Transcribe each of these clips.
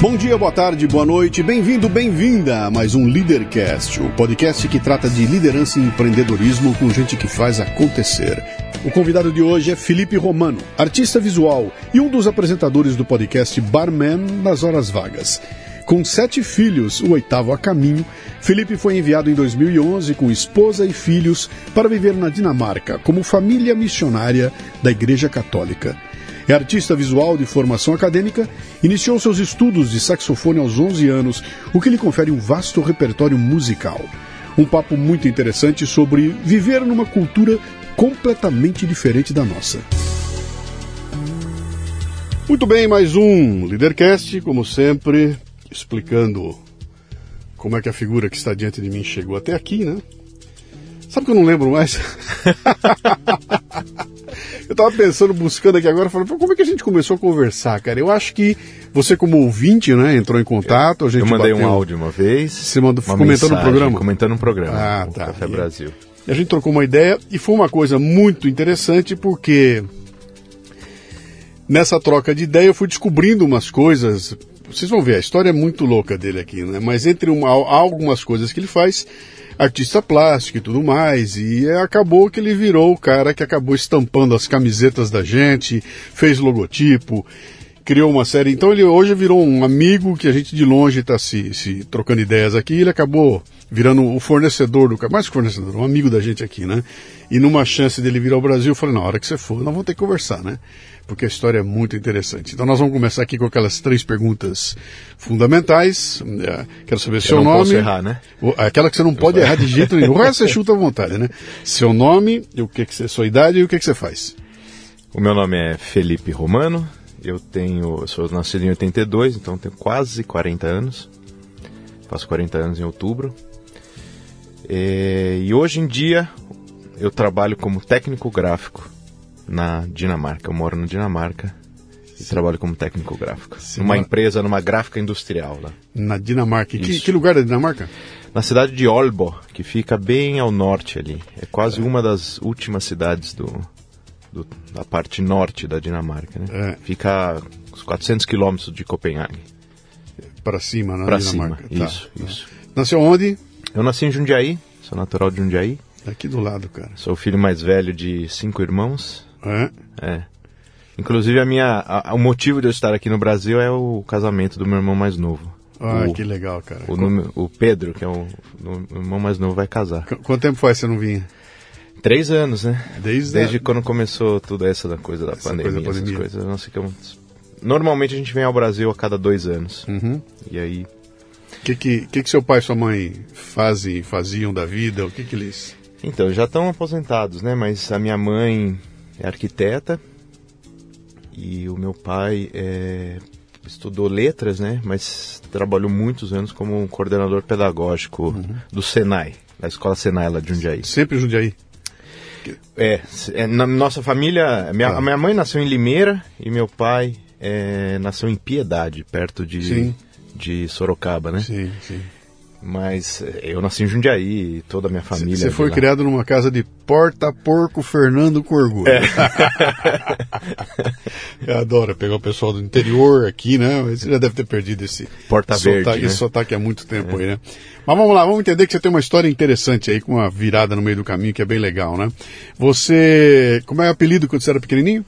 Bom dia, boa tarde, boa noite, bem-vindo, bem-vinda a mais um Leadercast, o podcast que trata de liderança e empreendedorismo com gente que faz acontecer. O convidado de hoje é Felipe Romano, artista visual e um dos apresentadores do podcast Barman nas Horas Vagas. Com sete filhos, o oitavo a caminho, Felipe foi enviado em 2011 com esposa e filhos para viver na Dinamarca como família missionária da Igreja Católica. É artista visual de formação acadêmica, iniciou seus estudos de saxofone aos 11 anos, o que lhe confere um vasto repertório musical. Um papo muito interessante sobre viver numa cultura completamente diferente da nossa. Muito bem, mais um Leadercast, como sempre, explicando como é que a figura que está diante de mim chegou até aqui, né? Sabe que eu não lembro mais? eu tava pensando, buscando aqui agora, falando, como é que a gente começou a conversar, cara? Eu acho que você, como ouvinte, né, entrou em contato, a gente Eu mandei bateu... um áudio uma vez. Você mandou, uma comentando mensagem, no programa? Comentando no programa. Ah, tá. Café E- Brasil. A gente trocou uma ideia e foi uma coisa muito interessante porque nessa troca de ideia eu fui descobrindo umas coisas. Vocês vão ver, a história é muito louca dele aqui, né? Mas entre uma, há algumas coisas que ele faz, artista plástico e tudo mais, e acabou que ele virou o cara que acabou estampando as camisetas da gente, fez logotipo, criou uma série. Então ele hoje virou um amigo que a gente de longe está se, se trocando ideias aqui. Ele acabou virando o fornecedor do mais que fornecedor, um amigo da gente aqui, né? E numa chance dele vir ao Brasil, eu falei: na hora que você for, nós vamos ter que conversar, né? Porque a história é muito interessante. Então nós vamos começar aqui com aquelas três perguntas fundamentais. É, Quero saber seu não nome. posso errar, né? Aquela que você não pode errar de jeito nenhum. O resto você chuta à vontade, né? Seu nome, o que que você, sua idade e o que que você faz. O meu nome é Felipe Romano. Eu tenho, eu sou nascido em 82, então tenho quase 40 anos. Faço 40 anos em outubro. É, e hoje em dia eu trabalho como técnico gráfico na Dinamarca. Eu moro na Dinamarca e trabalho como técnico gráfico. Sim, numa empresa, numa gráfica industrial lá. Na Dinamarca. Que, que lugar da Dinamarca? Na cidade de Aalborg, que fica bem ao norte ali. É quase uma das últimas cidades do, do- da parte norte da Dinamarca, né? É. Fica a uns 400 quilômetros de Copenhague. Para cima, na Pra cima. Dinamarca. Tá. Isso, isso. Nasceu onde? Eu nasci em Jundiaí, sou natural de Jundiaí. Aqui do lado, cara. Sou o filho mais velho de cinco irmãos. É. É. Inclusive, a minha, a- o motivo de eu estar aqui no Brasil é o casamento do meu irmão mais novo. Ah, o, que legal, cara. o, o Pedro, que é o, o irmão mais novo, vai casar. Qu- Quanto tempo faz que você não vinha? Três anos, né? Desde, Desde a- quando começou tudo essa da coisa da Essa pandemia, coisa da essas pandemia. coisas, nós ficamos normalmente a gente vem ao Brasil a cada dois anos. Uhum. E aí. O que que, que que seu pai e sua mãe fazem, faziam da vida? O que que eles... Então, já estão aposentados, né? Mas a minha mãe é arquiteta e o meu pai é, estudou letras, né? Mas trabalhou muitos anos como coordenador pedagógico do Senai, da escola Senai lá de Jundiaí. Sempre Jundiaí. É, é, na nossa família, minha, Tá. a minha mãe nasceu em Limeira e meu pai é, nasceu em Piedade, perto de, Sim. de Sorocaba, né? Sim, sim. Mas é, eu nasci em Jundiaí, e toda a minha família. Você é foi lá. criado numa casa de Porta Porco Fernando com orgulho. É. Eu adoro pegar o pessoal do interior aqui, né? Você já deve ter perdido esse Porta sotaque, Verde, né? esse sotaque há muito tempo aí, né? Mas vamos lá, vamos entender que você tem uma história interessante aí, com uma virada no meio do caminho, que é bem legal, né? Você. Como é o apelido quando você era pequenininho?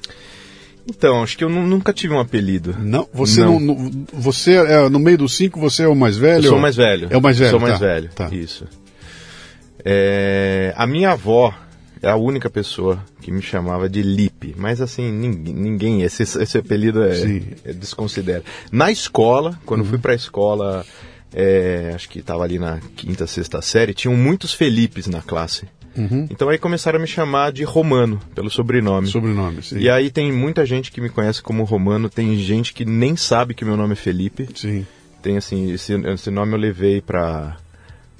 Então, acho que eu nu- nunca tive um apelido. Não. Você Não. você é, no meio dos cinco, você é o mais velho? Eu sou o mais velho. É o mais velho. Sou o mais tá, velho. Tá. Isso. É, a minha avó é a única pessoa que me chamava de Lipe, mas assim, ninguém, ninguém esse, esse apelido é, é desconsidera. Na escola, quando eu fui pra escola, é, acho que estava ali na quinta, sexta série, tinham muitos Felipes na classe. Uhum. Então aí começaram a me chamar de Romano, pelo sobrenome. Sobrenome, sim. E aí tem muita gente que me conhece como Romano, tem gente que nem sabe que meu nome é Felipe. Sim. Tem assim, esse, esse nome eu levei pra,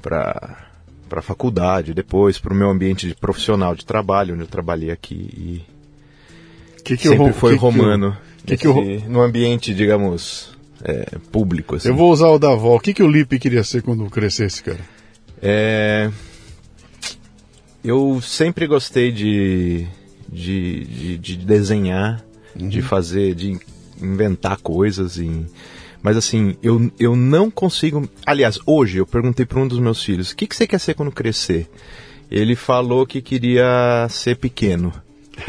pra, pra faculdade, depois pro meu ambiente de profissional de trabalho, onde eu trabalhei aqui e Que que sempre o foi que que o- romano. que que o ro- nesse- no ambiente, digamos, é, público. Assim. Eu vou usar o da avó. O que, que o Lipe queria ser quando crescesse, cara? É, eu sempre gostei de, de, de, de desenhar, de fazer, de inventar coisas. E, mas assim, eu, eu não consigo. Aliás, hoje eu perguntei para um dos meus filhos: o que, que você quer ser quando crescer? Ele falou que queria ser pequeno.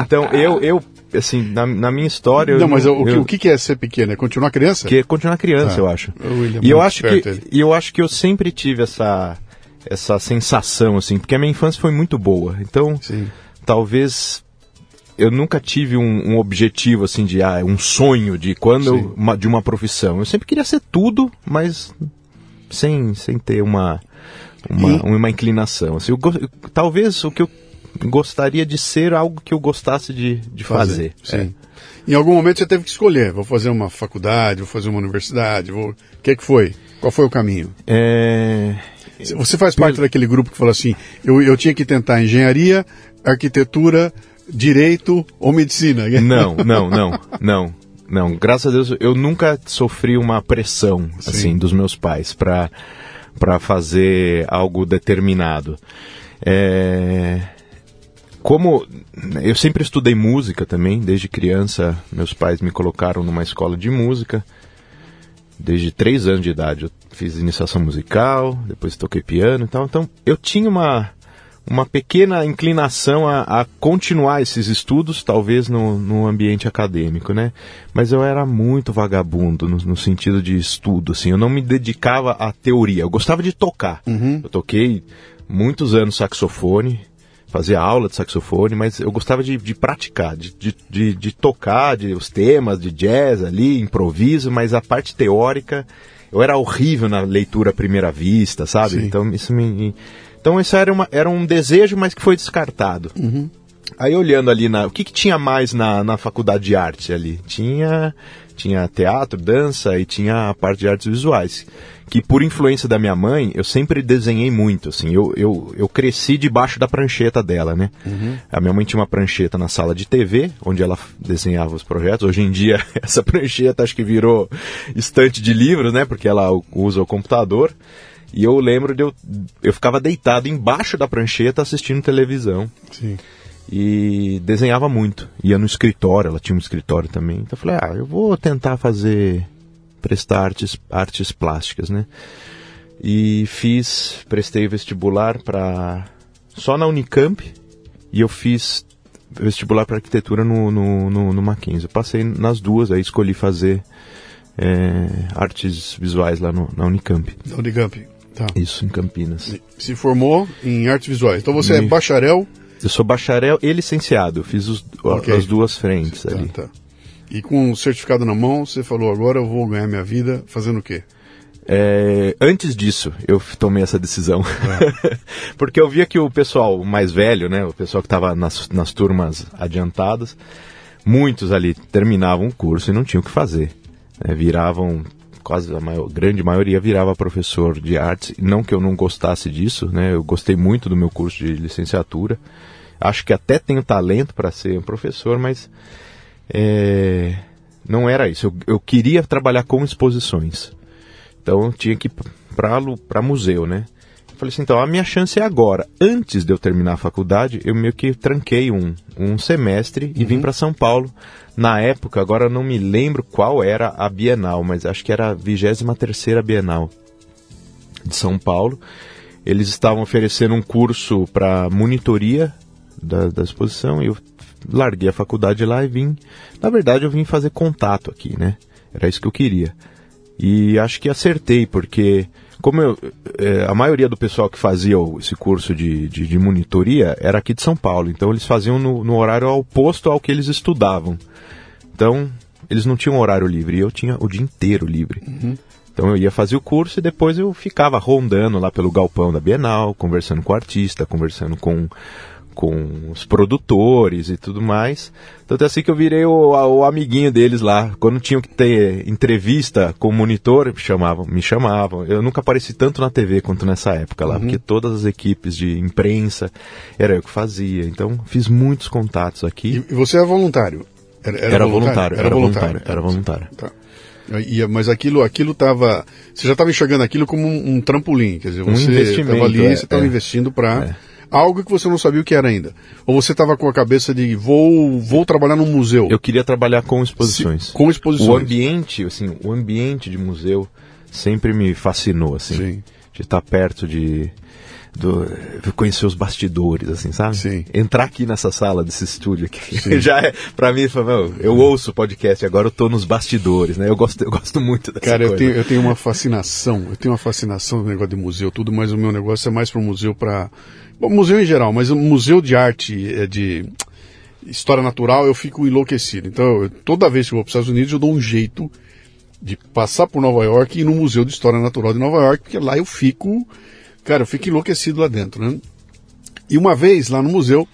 então eu, eu assim, na, na minha história. eu não, mas o, que- eu- o que, que é ser pequeno? É continuar criança? que é continuar criança, Tá. eu acho. E eu acho que ele. e eu acho que eu sempre tive essa essa sensação assim, porque a minha infância foi muito boa. Então, Sim. talvez eu nunca tive um, um objetivo assim de ah, um sonho de quando eu- uma- de uma profissão. Eu sempre queria ser tudo, mas sem sem ter uma uma, E- uma inclinação. Assim, eu talvez o que eu gostaria de ser algo que eu gostasse de, de fazer. É. Sim. Em algum momento você teve que escolher. Vou fazer uma faculdade, vou fazer uma universidade. Vou... O que, que foi? Qual foi o caminho? É, Você faz parte daquele grupo que falou assim: eu, eu tinha que tentar engenharia, arquitetura, direito ou medicina. Não, não, não, não, não. Graças a Deus eu nunca sofri uma pressão Sim. assim dos meus pais para para fazer algo determinado. É, como eu sempre estudei música também, desde criança, meus pais me colocaram numa escola de música. Desde três anos de idade eu fiz iniciação musical, depois toquei piano e tal. Então eu tinha uma, uma pequena inclinação a, a continuar esses estudos, talvez no, no ambiente acadêmico, né? Mas eu era muito vagabundo no, no sentido de estudo, assim. Eu não me dedicava à teoria. Eu gostava de tocar. Eu toquei muitos anos saxofone, fazia aula de saxofone, mas eu gostava de, de praticar, de, de, de, tocar de, os temas de jazz ali, improviso, mas a parte teórica, eu era horrível na leitura à primeira vista, sabe? Sim. Então isso me. Então isso era, uma, era um desejo, mas que foi descartado. Aí olhando ali na. O que, que tinha mais na, na faculdade de arte ali? Tinha, tinha teatro, dança e tinha a parte de artes visuais. Que por influência da minha mãe, eu sempre desenhei muito, assim. Eu, eu, eu cresci debaixo da prancheta dela, né? A minha mãe tinha uma prancheta na sala de TV, onde ela desenhava os projetos. Hoje em dia, essa prancheta acho que virou estante de livros, né? Porque ela usa o computador. E eu lembro de eu, eu ficava deitado embaixo da prancheta assistindo televisão Sim. E desenhava muito. Ia no escritório, ela tinha um escritório também. Então eu falei, ah, eu vou tentar fazer, prestar artes, artes plásticas, né? E fiz, prestei vestibular para só na Unicamp e eu fiz vestibular para arquitetura no, no, no, no Mackenzie. Eu passei nas duas, aí escolhi fazer é, artes visuais lá no, na Unicamp. Da Unicamp. Tá. Isso, em Campinas. Se formou em artes visuais. Então você é Me- bacharel. Eu sou bacharel e licenciado, fiz os- Ok. as duas frentes Tá, ali. tá. E com o certificado na mão, você falou, agora eu vou ganhar minha vida fazendo o quê? É, antes disso, eu tomei essa decisão. É. Porque eu via que o pessoal mais velho, né, o pessoal que estava nas, nas turmas adiantadas, muitos ali terminavam o curso e não tinham o que fazer. Né, viravam, quase a maior, grande maioria virava professor de artes. Não que eu não gostasse disso, né, eu gostei muito do meu curso de licenciatura. Acho que até tenho talento para ser um professor, mas é, não era isso. Eu, eu queria trabalhar com exposições. Então eu tinha que ir para museu, né? Falei assim, então a minha chance é agora. Antes de eu terminar a faculdade, eu meio que tranquei um, um semestre uhum. e vim uhum. para São Paulo. Na época, agora não me lembro qual era a Bienal, mas acho que era a 23ª Bienal de São Paulo. Eles estavam oferecendo um curso para monitoria da, da exposição e eu larguei a faculdade lá e vim. Na verdade, eu vim fazer contato aqui, né? Era isso que eu queria. E acho que acertei, porque como eu, é, a maioria do pessoal que fazia esse curso de, de, de, monitoria era aqui de São Paulo, então eles faziam no, no, horário oposto ao que eles estudavam. Então, eles não tinham horário livre, eu tinha o dia inteiro livre. Uhum. Então eu ia fazer o curso e depois eu ficava rondando lá pelo galpão da Bienal, conversando com o artista, conversando com com os produtores e tudo mais. Tanto é assim que eu virei o, o, amiguinho deles lá. Quando tinham que ter entrevista com o monitor, me chamavam, me chamavam. Eu nunca apareci tanto na TV quanto nessa época lá, uhum. porque todas as equipes de imprensa era eu que fazia. Então fiz muitos contatos aqui. E você é voluntário? Era, era, era voluntário, era, voluntário, era voluntário. Tá. E, mas aquilo aquilo estava você já estava enxergando aquilo como um, um, trampolim quer dizer você estava ali é, você estava é, investindo para é algo que você não sabia o que era ainda? Ou você estava com a cabeça de vou, vou trabalhar num museu? Eu queria trabalhar com exposições. Se, com exposições. O ambiente, assim, o ambiente de museu sempre me fascinou, assim. Sim. De estar perto de do, conhecer os bastidores, assim, sabe? Sim. Entrar aqui nessa sala desse estúdio aqui, já é, pra mim, meu, eu ouço o podcast, agora eu tô nos bastidores, né? Eu gosto, eu gosto muito dessa Cara, coisa. eu tenho, eu tenho uma fascinação, eu tenho uma fascinação do negócio de museu, tudo, mas o meu negócio é mais para o museu para Museu em geral, mas o museu de arte, é, de história natural, eu fico enlouquecido. Então, eu, toda vez que eu vou para os Estados Unidos, eu dou um jeito de passar por Nova York e ir no Museu de História Natural de Nova York, porque lá eu fico, cara, eu fico enlouquecido lá dentro, né? E uma vez, lá no museu,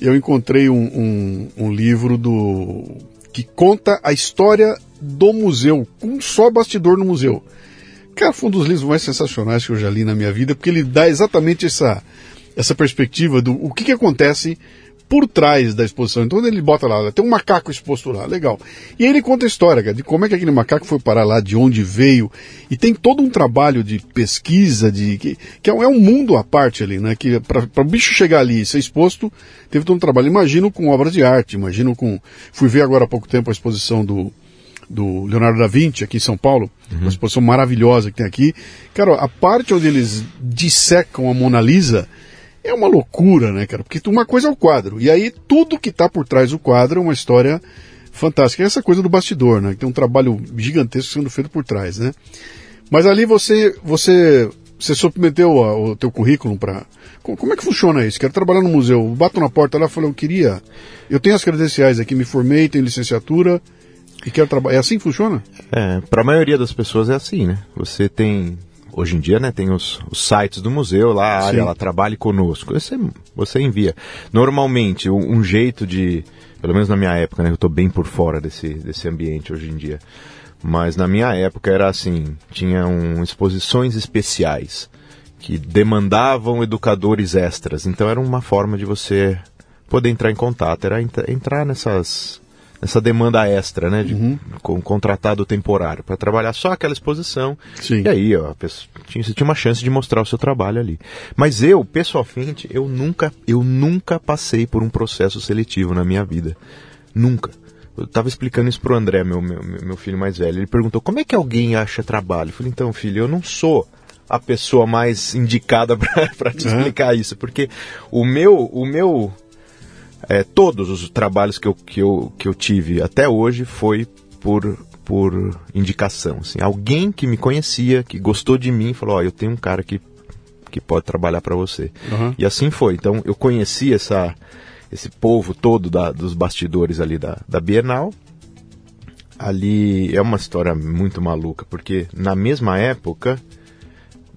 eu encontrei um, um, um livro do que conta a história do museu, com só bastidor no museu. Cara, foi um dos livros mais sensacionais que eu já li na minha vida, porque ele dá exatamente essa essa perspectiva do o que, que acontece por trás da exposição. Então ele bota lá, tem um macaco exposto lá, legal. E aí ele conta a história, cara, de como é que aquele macaco foi parar lá, de onde veio. E tem todo um trabalho de pesquisa, de que, que é, um, é mundo à parte ali, né? Que para o bicho chegar ali e ser exposto, teve todo um trabalho. Imagino com obras de arte, imagino com. Fui ver agora há pouco tempo a exposição do, do Leonardo da Vinci aqui em São Paulo, uhum. uma exposição maravilhosa que tem aqui. Cara, a parte onde eles dissecam a Mona Lisa é uma loucura, né, cara? Porque uma coisa é o quadro, e aí tudo que está por trás do quadro é uma história fantástica. É essa coisa do bastidor, né? Que tem um trabalho gigantesco sendo feito por trás, né? Mas ali você você você submeteu o teu currículo para como é que funciona isso? Quero trabalhar no museu. Bato na porta lá e falo, eu queria. Eu tenho as credenciais aqui, me formei, tenho licenciatura e quero trabalhar. É assim que funciona? É, para a maioria das pessoas é assim, né? Você tem hoje em dia, né, tem os, os sites do museu lá, a área, ela trabalhe conosco. Você, você envia. Normalmente, um, um, jeito de, pelo menos na minha época, né, eu estou bem por fora desse, desse ambiente hoje em dia. Mas na minha época era assim, tinham exposições especiais que demandavam educadores extras. Então era uma forma de você poder entrar em contato, era entrar nessas essa demanda extra, né? De, uhum. Com contratado temporário, para trabalhar só aquela exposição. Sim. E aí, ó, pessoa, tinha, você tinha uma chance de mostrar o seu trabalho ali. Mas eu, pessoalmente, eu nunca, eu nunca passei por um processo seletivo na minha vida. Nunca. Eu estava explicando isso pro André, meu, meu, meu filho mais velho. Ele perguntou, como é que alguém acha trabalho? Eu falei, então, filho, eu não sou a pessoa mais indicada para te uhum. explicar isso, porque o meu, o meu é, todos os trabalhos que eu, que, eu, que eu tive até hoje foi por, por indicação. Assim, alguém que me conhecia, que gostou de mim, falou: Ó, oh, eu tenho um cara que, que pode trabalhar para você. Uhum. E assim foi. Então eu conheci essa, esse povo todo da, dos bastidores ali da, da Bienal. ali é uma história muito maluca, porque na mesma época,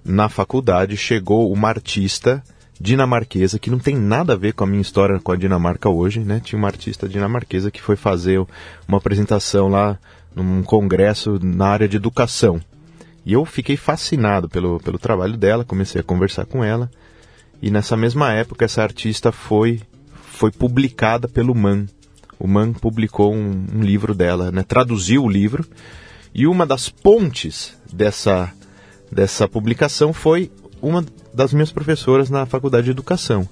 na faculdade, chegou uma artista dinamarquesa que não tem nada a ver com a minha história com a Dinamarca hoje, né? Tinha uma artista dinamarquesa que foi fazer uma apresentação lá num congresso na área de educação. E eu fiquei fascinado pelo, pelo trabalho dela, comecei a conversar com ela. E nessa mesma época, essa artista foi, foi publicada pelo MAN. O MAN publicou um, um livro dela, né? traduziu o livro. E uma das pontes dessa, dessa publicação foi uma das minhas professoras na faculdade de educação.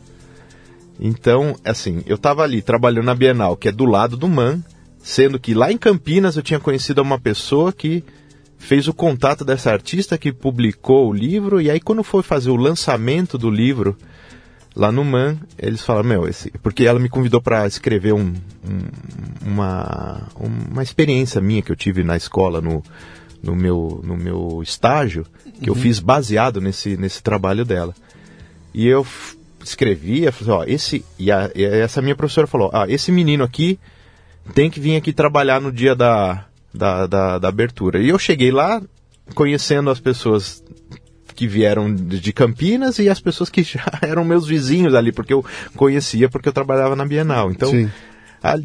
Então, assim, eu estava ali trabalhando na Bienal, que é do lado do MAN, sendo que lá em Campinas eu tinha conhecido uma pessoa que fez o contato dessa artista que publicou o livro, e aí quando foi fazer o lançamento do livro lá no MAN, eles falaram, meu, esse... porque ela me convidou para escrever um, um, uma, uma experiência minha que eu tive na escola, no, no, meu, no meu estágio, que uhum. eu fiz baseado nesse, nesse trabalho dela. E eu escrevi, falei, ó, esse, e, a, e essa minha professora falou, ah, esse menino aqui tem que vir aqui trabalhar no dia da, da, da, da abertura. E eu cheguei lá conhecendo as pessoas que vieram de Campinas e as pessoas que já eram meus vizinhos ali, porque eu conhecia porque eu trabalhava na Bienal. Então,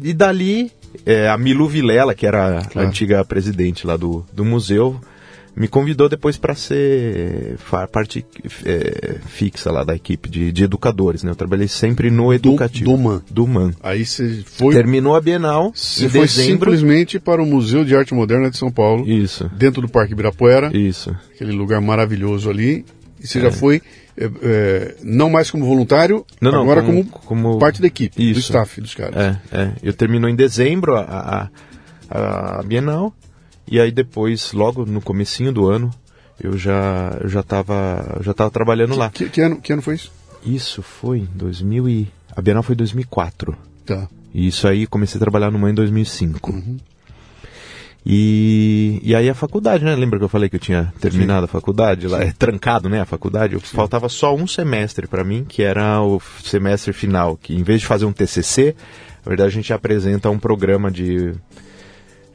e dali, é, a Milu Vilela, que era claro. a antiga presidente lá do, do museu, me convidou depois para ser parte é, fixa lá da equipe de, de, educadores, né? Eu trabalhei sempre no educativo. Do, do MAN. Do MAN. Aí você foi... Terminou a Bienal Você foi dezembro. simplesmente para o Museu de Arte Moderna de São Paulo. Isso. Dentro do Parque Ibirapuera. Isso. Aquele lugar maravilhoso ali. E você é. já foi, é, é, não mais como voluntário, não, não, agora como, como, como, parte da equipe, Isso. do staff dos caras. É, é. Eu terminou em dezembro a, a, a Bienal. E aí depois, logo no comecinho do ano, eu já eu já estava já tava trabalhando que, lá. Que, que, ano, que ano foi isso? Isso foi em 2000 e... A Bienal foi em 2004. Tá. E isso aí comecei a trabalhar no em 2005. Uhum. E, e aí a faculdade, né? Lembra que eu falei que eu tinha terminado Sim. a faculdade? Lá, é trancado, né? A faculdade. Sim. Faltava só um semestre para mim, que era o semestre final. Que em vez de fazer um TCC, na verdade a gente apresenta um programa de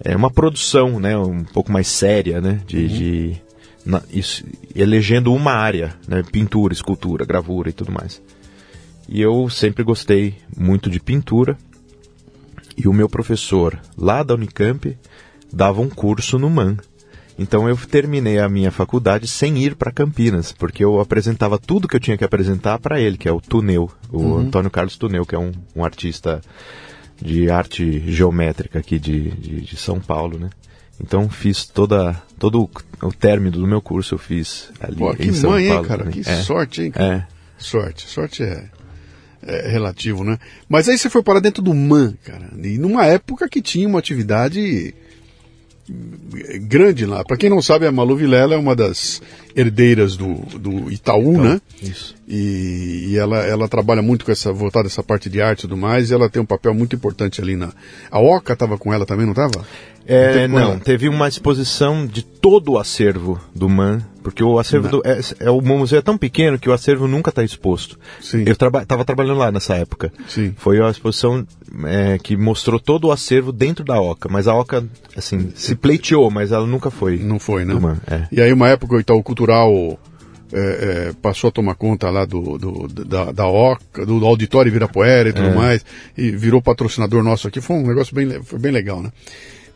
é uma produção, né, um pouco mais séria, né, de, uhum. de na, isso, elegendo uma área, né, pintura, escultura, gravura e tudo mais. E eu sempre gostei muito de pintura. E o meu professor lá da Unicamp dava um curso no MAN. Então eu terminei a minha faculdade sem ir para Campinas, porque eu apresentava tudo que eu tinha que apresentar para ele, que é o Tuneu, o uhum. Antônio Carlos Tuneu, que é um, um artista de arte geométrica aqui de, de, de, São Paulo, né? Então fiz toda, todo o término do meu curso eu fiz ali Pô, em São mãe, Paulo. Hein, cara? Que é. sorte, hein? Cara? É. Sorte, sorte é, é, relativo, né? Mas aí você foi para dentro do MAN, cara, e numa época que tinha uma atividade grande lá. Para quem não sabe, a Malu Vilela é uma das herdeiras do, do Itaú, né? Isso. E, e, ela, ela trabalha muito com essa voltada essa parte de arte e tudo mais, e ela tem um papel muito importante ali na. A Oca estava com ela também, não estava? É, não, teve uma exposição de todo o acervo do MAN, porque o acervo do, é, é, o museu é tão pequeno que o acervo nunca está exposto. Sim. Eu estava traba, trabalhando lá nessa época. Sim. Foi a exposição é, que mostrou todo o acervo dentro da Oca, mas a Oca, assim, se pleiteou, mas ela nunca foi. Não foi, né? MAN, é. E aí uma época o Itaú Cultural é, é, passou a tomar conta lá do, do da, da OCA, do, do Auditório Virapuera e tudo é. mais, e virou patrocinador nosso aqui, foi um negócio bem, foi bem legal, né?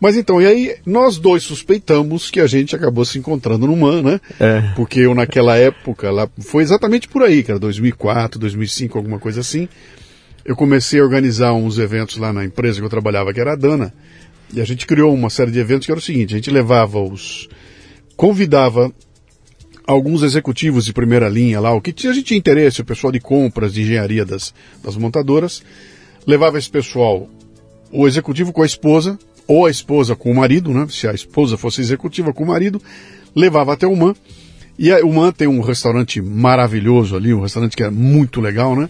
Mas então, e aí nós dois suspeitamos que a gente acabou se encontrando no MAN, né? É. Porque eu naquela época, lá, foi exatamente por aí, cara, 2004, 2005, alguma coisa assim. Eu comecei a organizar uns eventos lá na empresa que eu trabalhava, que era a Dana, e a gente criou uma série de eventos que era o seguinte, a gente levava os... convidava alguns executivos de primeira linha lá, o que a gente tinha interesse, o pessoal de compras, de engenharia das, das montadoras, levava esse pessoal, o executivo com a esposa, ou a esposa com o marido, né? Se a esposa fosse executiva com o marido, levava até o MAN. E a, o MAN tem um restaurante maravilhoso ali, um restaurante que é muito legal, né?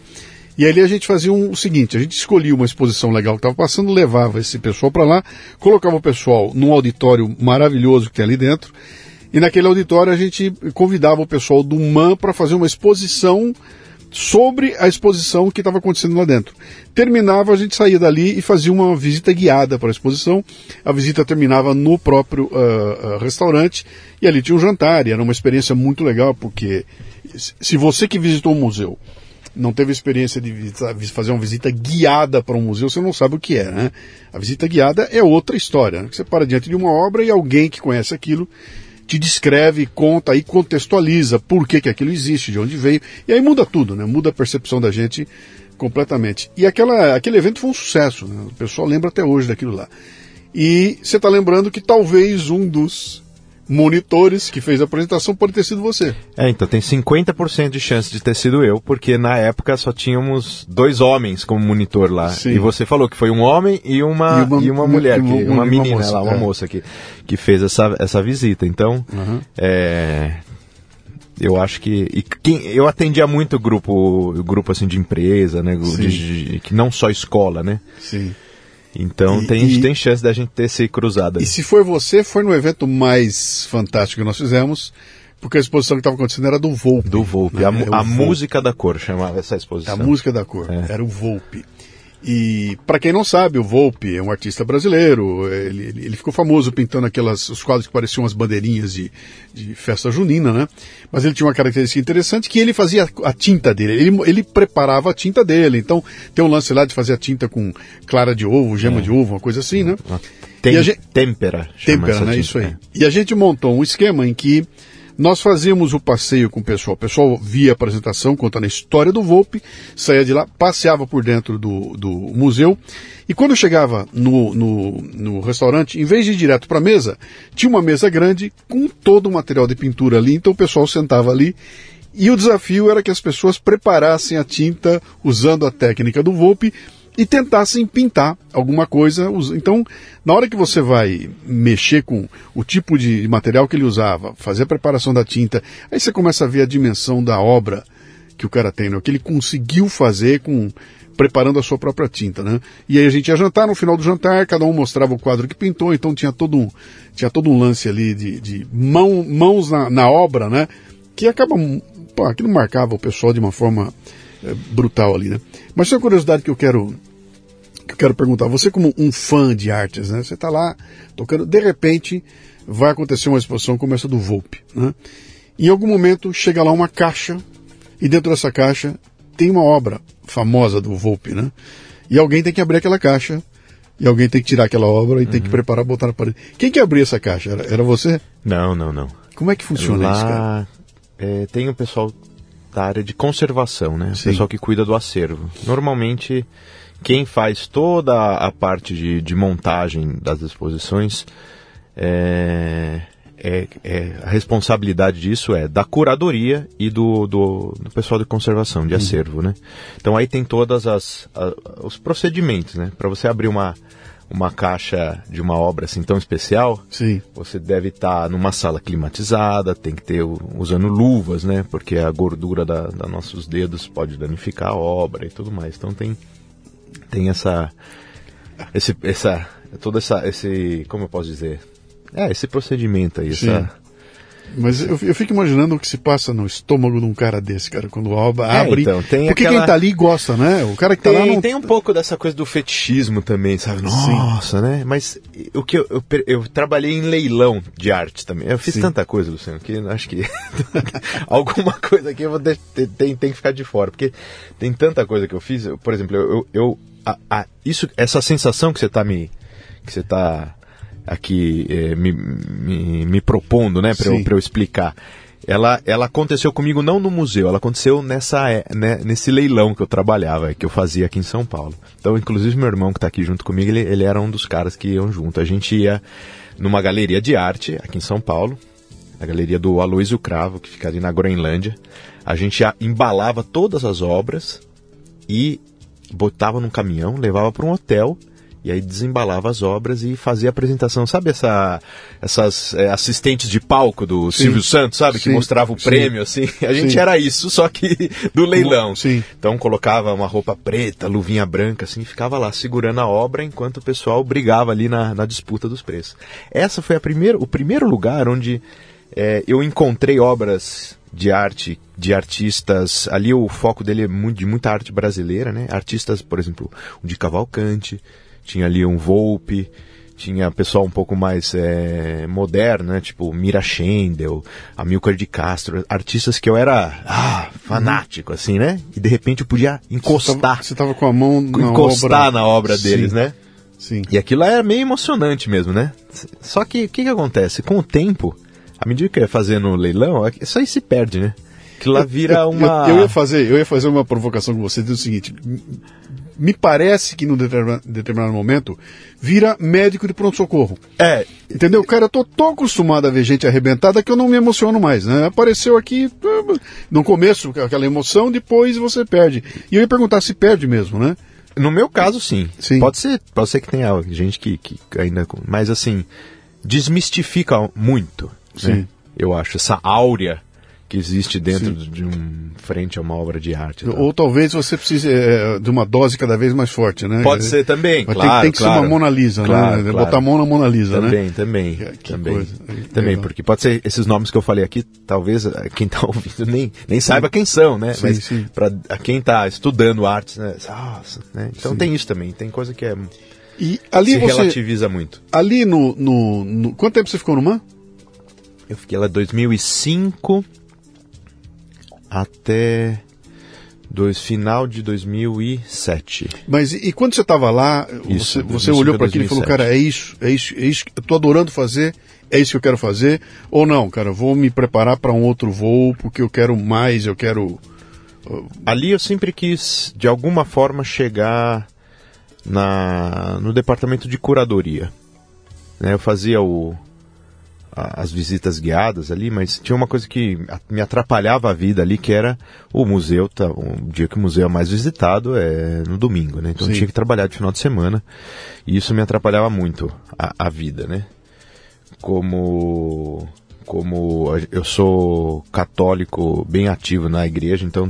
E ali a gente fazia um, o seguinte, a gente escolhia uma exposição legal que estava passando, levava esse pessoal para lá, colocava o pessoal num auditório maravilhoso que tem ali dentro, e naquele auditório a gente convidava o pessoal do MAN para fazer uma exposição sobre a exposição que estava acontecendo lá dentro. Terminava, a gente saía dali e fazia uma visita guiada para a exposição. A visita terminava no próprio uh, uh, restaurante e ali tinha um jantar. E era uma experiência muito legal, porque se você que visitou o museu não teve experiência de fazer uma visita guiada para um museu, você não sabe o que é, né? A visita guiada é outra história. Né? Você para diante de uma obra e alguém que conhece aquilo te descreve, conta e contextualiza por que, que aquilo existe, de onde veio. E aí muda tudo, né? Muda a percepção da gente completamente. E aquela, aquele evento foi um sucesso, né? o pessoal lembra até hoje daquilo lá. E você está lembrando que talvez um dos monitores que fez a apresentação pode ter sido você. É, então tem 50% de chance de ter sido eu, porque na época só tínhamos dois homens como monitor lá. Sim. E você falou que foi um homem e uma, e uma, e uma mulher, uma, que, uma, menina uma moça, lá, uma é. moça que, que fez essa, essa visita. Então, uhum. é, eu acho que e quem, eu atendia muito grupo grupo assim de empresa né de, de, que não só escola né sim então e, tem, e, tem chance da gente ter se cruzado. E se foi você, foi no evento mais fantástico que nós fizemos, porque a exposição que estava acontecendo era do Volpe. Do Volpe, né? a, a Volpe. música da cor chamava essa exposição. A música da cor, é. era o Volpe. E para quem não sabe, o Volpe é um artista brasileiro. Ele, ele ficou famoso pintando aquelas os quadros que pareciam umas bandeirinhas de, de festa junina, né? Mas ele tinha uma característica interessante que ele fazia a tinta dele. Ele, ele preparava a tinta dele. Então tem um lance lá de fazer a tinta com clara de ovo, gema é. de ovo, uma coisa assim, né? Tem, gente, tempera. Tempera, né? Tinta, Isso aí. É. E a gente montou um esquema em que nós fazíamos o passeio com o pessoal. O pessoal via a apresentação, contando a história do Volpe, saía de lá, passeava por dentro do, do museu. E quando chegava no, no, no restaurante, em vez de ir direto para a mesa, tinha uma mesa grande com todo o material de pintura ali. Então o pessoal sentava ali e o desafio era que as pessoas preparassem a tinta usando a técnica do Volpe e tentassem pintar alguma coisa. Então, na hora que você vai mexer com o tipo de material que ele usava, fazer a preparação da tinta, aí você começa a ver a dimensão da obra que o cara tem, né? o que ele conseguiu fazer com preparando a sua própria tinta, né? E aí a gente ia jantar, no final do jantar, cada um mostrava o quadro que pintou, então tinha todo um, tinha todo um lance ali de, de mão, mãos na, na obra, né? Que acaba, pô, aquilo marcava o pessoal de uma forma é, brutal ali, né? Mas tem uma curiosidade que eu quero que eu quero perguntar. Você como um fã de artes, né? Você está lá tocando, de repente vai acontecer uma exposição como essa do Volpe, né? Em algum momento chega lá uma caixa e dentro dessa caixa tem uma obra famosa do Volpe, né? E alguém tem que abrir aquela caixa e alguém tem que tirar aquela obra e uhum. tem que uhum. preparar, botar na parede. Quem que abriu essa caixa? Era, era você? Não, não, não. Como é que funciona lá, isso, cara? É, tem o pessoal da área de conservação, né? Sim. O pessoal que cuida do acervo. Normalmente, quem faz toda a parte de, de montagem das exposições, é, é, é, a responsabilidade disso é da curadoria e do, do, do pessoal de conservação, de uhum. acervo, né? Então aí tem todas as, os procedimentos, né? Para você abrir uma uma caixa de uma obra assim tão especial, Sim. você deve estar tá numa sala climatizada, tem que ter usando luvas, né? Porque a gordura da, da nossos dedos pode danificar a obra e tudo mais. Então tem tem essa esse essa toda essa esse como eu posso dizer é esse procedimento aí Sim. essa mas eu, eu, fico imaginando o que se passa no estômago de um cara desse, cara, quando o Alba é, abre. Então, tem Porque aquela... quem tá ali gosta, né? O cara que tem, tá lá não... Tem um pouco dessa coisa do fetichismo também, sabe? Nossa, Sim. né? Mas o que eu, eu, eu, trabalhei em leilão de arte também. Eu fiz Sim. tanta coisa, Luciano, que acho que alguma coisa aqui eu vou ter, tem, tem que ficar de fora. Porque tem tanta coisa que eu fiz. Por exemplo, eu, eu a, a, isso, essa sensação que você está me. que você tá aqui é, me, me, me, propondo, né, para eu, eu explicar. Ela, ela aconteceu comigo não no museu, ela aconteceu nessa, é, né, nesse leilão que eu trabalhava, que eu fazia aqui em São Paulo. Então, inclusive, meu irmão que está aqui junto comigo, ele, ele era um dos caras que iam junto. A gente ia numa galeria de arte aqui em São Paulo, a galeria do Aloysio Cravo, que fica ali na Groenlândia. A gente embalava todas as obras e botava num caminhão, levava para um hotel e aí desembalava as obras e fazia a apresentação. Sabe essa, essas é, assistentes de palco do sim. Silvio Santos, sabe? Sim. Que mostrava o prêmio, sim. assim. A gente era isso, só que do leilão. Então colocava uma roupa preta, luvinha branca, assim, e ficava lá segurando a obra enquanto o pessoal brigava ali na, na disputa dos preços. Essa foi a primeira, o primeiro lugar onde é, eu encontrei obras de arte, de artistas. Ali o foco dele é muito, de muita arte brasileira, né? Artistas, por exemplo, o de Cavalcante, tinha ali um Volpe, tinha pessoal um pouco mais é, moderno, né? Tipo Mira Schendel, Amilcar de Castro, artistas que eu era ah, fanático, assim, né? E de repente eu podia encostar. Você estava com a mão na encostar obra. na obra deles, Sim. né? Sim. E aquilo é meio emocionante mesmo, né? Só que o que, que acontece? Com o tempo, à medida que eu ia fazendo leilão, isso aí se perde, né? Aquilo lá vira Eu- uma. Eu, eu ia fazer, eu ia fazer uma provocação com você, dizer o seguinte: me parece que num determinado, momento vira médico de pronto-socorro. É, Entendeu? Cara, eu tô tão acostumado a ver gente arrebentada que eu não me emociono mais, né? Apareceu aqui no começo aquela emoção, depois você perde. E eu ia perguntar se perde mesmo, né? no meu caso, sim. Sim. Pode ser, pode ser que tenha gente que, que ainda. Mas assim, desmistifica muito. Né? Sim. Eu acho. Essa áurea que existe dentro de um. frente a uma obra de arte. tal. Ou talvez você precise é, de uma dose cada vez mais forte, né? Pode ser também, Mas claro. tem, tem que claro. ser uma Mona Lisa, Claro, né? claro. Botar a mão na Mona Lisa, Também, né? também. Que- também, coisa. também Legal. porque pode ser esses nomes que eu falei aqui, talvez eh, quem está ouvindo nem, nem saiba quem são, né? Sim, Mas sim. para quem está estudando artes, né? Nossa, né? Então Sim. tem isso também, tem coisa que é, E ali se você. relativiza muito. Ali no, no, no- Quanto tempo você ficou no MAN? Eu fiquei lá 2005 até dois, final de 2007. Mas e, e quando você estava lá, Isso, você, você 2005 olhou para aquilo e falou, 2007. cara, é isso, é isso, é isso, eu tô adorando fazer, é isso que eu quero fazer, ou não, cara, vou me preparar para um outro voo porque eu quero mais, eu quero. Ali eu sempre quis, de alguma forma, chegar na, no departamento de curadoria. Né, eu fazia o, as visitas guiadas ali, mas tinha uma coisa que me atrapalhava a vida ali, que era o museu. Tá, o dia que o museu é mais visitado é no domingo, né? Então eu tinha que trabalhar de final de semana. E isso me atrapalhava muito a, a vida, né? Como como eu sou católico bem ativo na igreja, então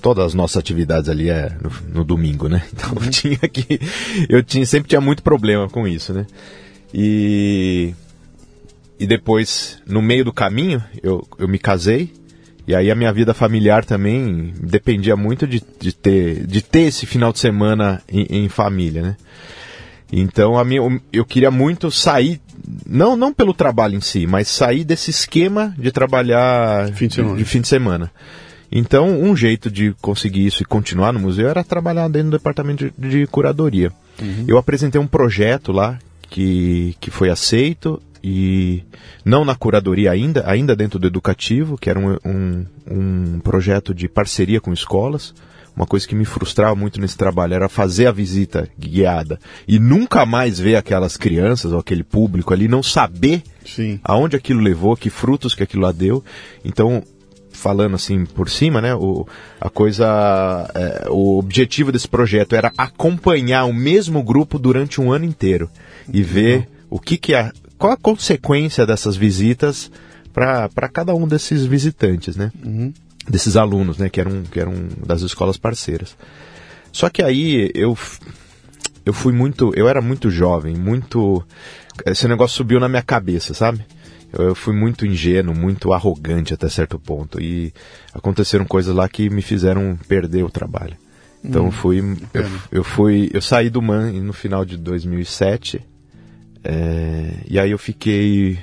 todas as nossas atividades ali é no, no domingo, né? Então eu tinha que eu tinha sempre tinha muito problema com isso, né? E e depois no meio do caminho eu, eu me casei e aí a minha vida familiar também dependia muito de, de ter de ter esse final de semana em, em família, né? Então a minha, eu queria muito sair, não, não pelo trabalho em si, mas sair desse esquema de trabalhar Fim de semana. de fim de semana. Então, um jeito de conseguir isso e continuar no museu era trabalhar dentro do departamento de, de curadoria. Eu apresentei um projeto lá que, que foi aceito e não na curadoria ainda, ainda dentro do educativo, que era um, um, um projeto de parceria com escolas. Uma coisa que me frustrava muito nesse trabalho era fazer a visita guiada e nunca mais ver aquelas crianças ou aquele público ali, não saber Sim. aonde aquilo levou, que frutos que aquilo lá deu. Então, falando assim por cima, né, o, a coisa, é, o objetivo desse projeto era acompanhar o mesmo grupo durante um ano inteiro e ver o que que é, qual a consequência dessas visitas para cada um desses visitantes, né? Desses alunos, né, que eram, que eram das escolas parceiras. Só que aí eu eu fui muito, eu era muito jovem, muito esse negócio subiu na minha cabeça, sabe? Eu, eu fui muito ingênuo, muito arrogante até certo ponto e aconteceram coisas lá que me fizeram perder o trabalho. Então fui, eu, eu fui, eu saí do MAN no final de 2007 é, e aí eu fiquei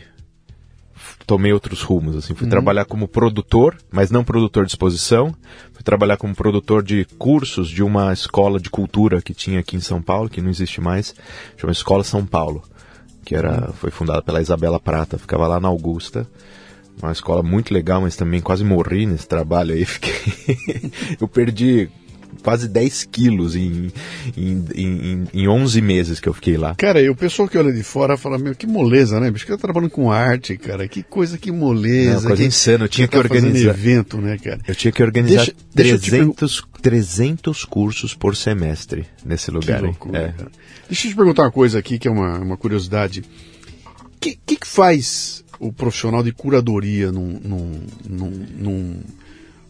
tomei outros rumos, assim, fui trabalhar como produtor, mas não produtor de exposição, fui trabalhar como produtor de cursos de uma escola de cultura que tinha aqui em São Paulo, que não existe mais, chama Escola São Paulo, que era, foi fundada pela Isabela Prata, ficava lá na Augusta, uma escola muito legal, mas também quase morri nesse trabalho aí, fiquei, eu perdi quase 10 quilos em, em, em, em 11 meses que eu fiquei lá. Cara, e o pessoal que olha de fora fala, meu, que moleza, né? Bicho, que tá trabalhando com arte, cara. Que coisa, que moleza. Não, coisa que, insana, eu tinha você tá que organizar. fazendo evento, né, cara? Eu tinha que organizar Deixa- deixa eu te 300, 300 cursos por semestre nesse Que lugar. aí. loucura, É. cara. Deixa eu te perguntar uma coisa aqui, que é uma, uma curiosidade. O que, que, que faz o profissional de curadoria num, num, num, num-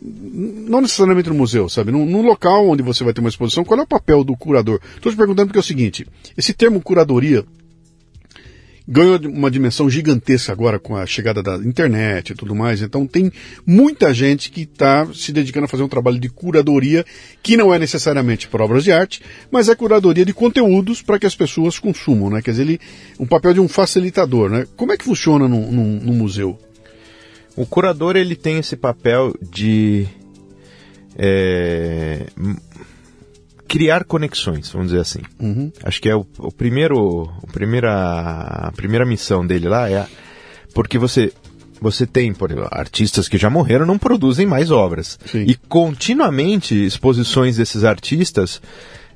não necessariamente no museu, sabe? Num, num local onde você vai ter uma exposição, qual é o papel do curador? Estou te perguntando porque é o seguinte, esse termo curadoria ganhou uma dimensão gigantesca agora com a chegada da internet e tudo mais. Então tem muita gente que está se dedicando a fazer um trabalho de curadoria que não é necessariamente para obras de arte, mas é curadoria de conteúdos para que as pessoas consumam, né? Quer dizer, ele, um papel de um facilitador, né? Como é que funciona no museu? O curador ele tem esse papel de é, criar conexões, vamos dizer assim. Uhum. Acho que é o, o primeiro, o primeira, a primeira missão dele lá é a, porque você você tem, por exemplo, artistas que já morreram não produzem mais obras Sim. e continuamente exposições desses artistas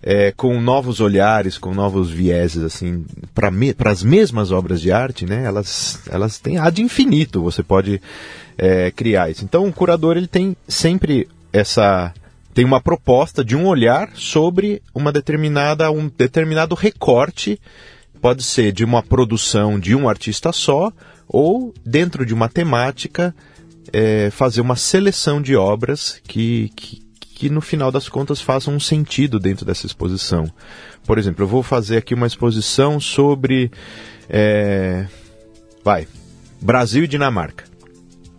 é, com novos olhares, com novos vieses, assim, para as mesmas obras de arte, né? Elas, elas têm ad infinito. Você pode é, criar isso. Então, o curador ele tem sempre essa tem uma proposta de um olhar sobre uma determinada um determinado recorte pode ser de uma produção de um artista só ou dentro de uma temática é, fazer uma seleção de obras que, que, que no final das contas façam um sentido dentro dessa exposição. Por exemplo, eu vou fazer aqui uma exposição sobre é, vai Brasil e Dinamarca.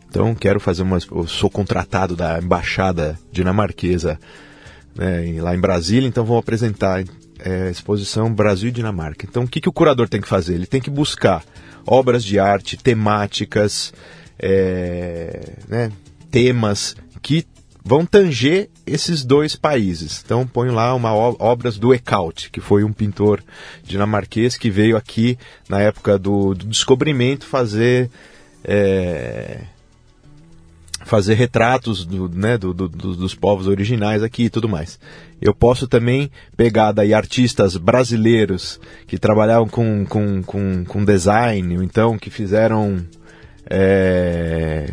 Então quero fazer uma. Eu sou contratado da embaixada dinamarquesa né, lá em Brasília, então vou apresentar é, exposição Brasil e Dinamarca. Então o que, que o curador tem que fazer? Ele tem que buscar obras de arte, temáticas, é, né, temas que vão tanger esses dois países. Então ponho lá uma obras do Eckhout, que foi um pintor dinamarquês que veio aqui na época do, do descobrimento fazer é, fazer retratos do, né, do, do, dos povos originais aqui e tudo mais. Eu posso também pegar daí artistas brasileiros que trabalhavam com, com, com, com design, ou então que fizeram é,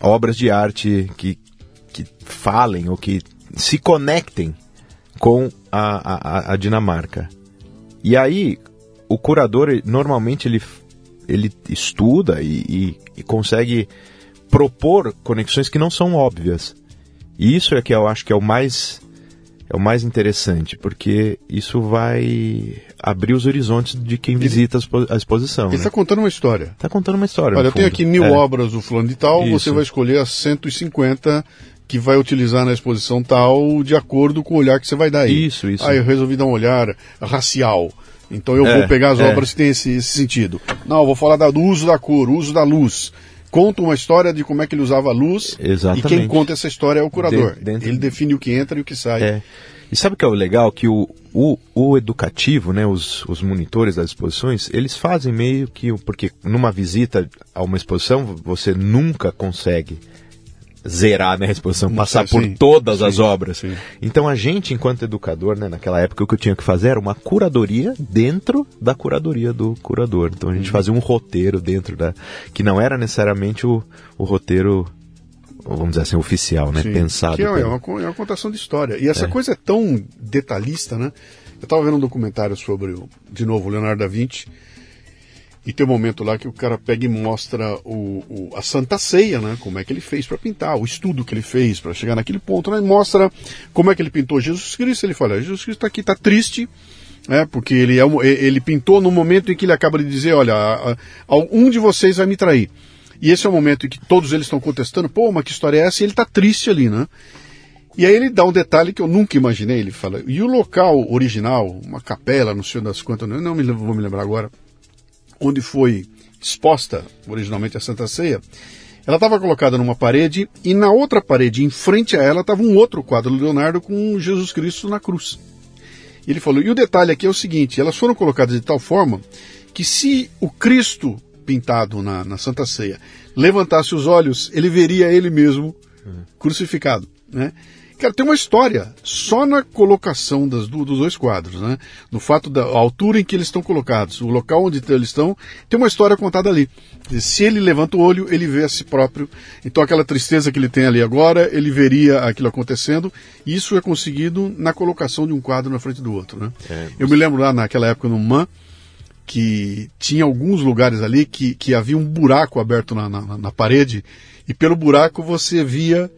obras de arte que falem ou que se conectem com a, a, a Dinamarca. E aí, o curador, normalmente, ele, ele estuda e, e, e consegue propor conexões que não são óbvias. E isso é que eu acho que é o mais é o mais interessante, porque isso vai abrir os horizontes de quem visita a exposição. Ele está né? contando uma história. Está contando uma história. Olha, eu tenho aqui mil é. obras do fulano de tal, Isso. você vai escolher as 150 que vai utilizar na exposição tal de acordo com o olhar que você vai dar aí. Isso, isso. Aí eu resolvi dar um olhar racial. Então eu É, vou pegar as é. obras que têm esse, esse sentido. Não, eu vou falar da- do uso da cor, uso da luz. Conta uma história de como é que ele usava a luz. Exatamente. E quem conta essa história é o curador. De- dentro- Ele define o que entra e o que sai. É. E sabe o que é o legal? Que o, o, o educativo, né, os, os monitores das exposições, eles fazem meio que. Porque numa visita a uma exposição, você nunca consegue zerar né, a exposição, passar sei, por sim, todas sim, as obras. sim. Então a gente, enquanto educador, né, naquela época, o que eu tinha que fazer era uma curadoria dentro da curadoria do curador. Então a gente Uhum. fazia um roteiro dentro da. que não era necessariamente o, o roteiro, vamos dizer assim, oficial, né? Sim. Pensado. Que é, é pelo- uma, co- é uma contação de história. E essa coisa é tão detalhista, né? Eu estava vendo um documentário sobre, o, de novo, o Leonardo da Vinci. E tem um momento lá que o cara pega e mostra o, o- a Santa Ceia, né? Como é que ele fez para pintar, o estudo que ele fez para chegar naquele ponto, né? E mostra como é que ele pintou Jesus Cristo. Ele fala: Jesus Cristo está aqui, está triste, né? Porque ele, é ele pintou no momento em que ele acaba de dizer: Olha, a- a- um de vocês vai me trair. E esse é o momento em que todos eles estão contestando: Pô, mas que história é essa? E ele está triste ali, né? E aí ele dá um detalhe que eu nunca imaginei. Ele fala: E o local original, uma capela, não sei das quantas, não, não me, vou me lembrar agora onde foi exposta originalmente a Santa Ceia, ela estava colocada numa parede e na outra parede, em frente a ela, estava um outro quadro do Leonardo com Jesus Cristo na cruz. Ele falou: e o detalhe aqui é o seguinte: elas foram colocadas de tal forma que se o Cristo pintado na, na Santa Ceia levantasse os olhos, ele veria ele mesmo crucificado, né? Cara, tem uma história só na colocação das, do- dos dois quadros, né? No fato da altura em que eles estão colocados, o local onde eles estão, tem uma história contada ali. Se ele levanta o olho, ele vê a si próprio. Então aquela tristeza que ele tem ali agora, ele veria aquilo acontecendo. E isso é conseguido na colocação de um quadro na frente do outro, né? É. Eu me lembro lá naquela época no MAN, que tinha alguns lugares ali que, que havia um buraco aberto na, na, na parede e pelo buraco você via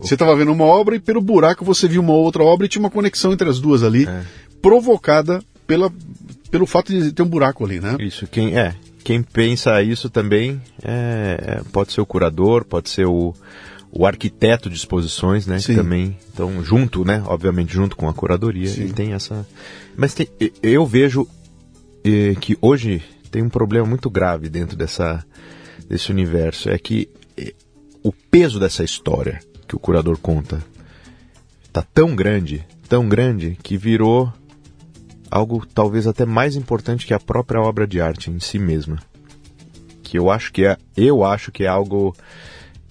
você estava vendo uma obra e pelo buraco você via uma outra obra e tinha uma conexão entre as duas ali É. provocada pela, pelo fato de ter um buraco ali, né? Isso, quem é. quem pensa isso também é, é, pode ser o curador, pode ser o, o arquiteto de exposições, né? Sim. Também, então, junto, né? Obviamente, junto com a curadoria, Sim. ele tem essa. Mas tem- eu vejo eh, que hoje tem um problema muito grave dentro dessa, desse universo. É que eh, o peso dessa história que o curador conta tá tão grande, tão grande, que virou algo talvez até mais importante que a própria obra de arte em si mesma. Que eu acho que é, eu acho que é algo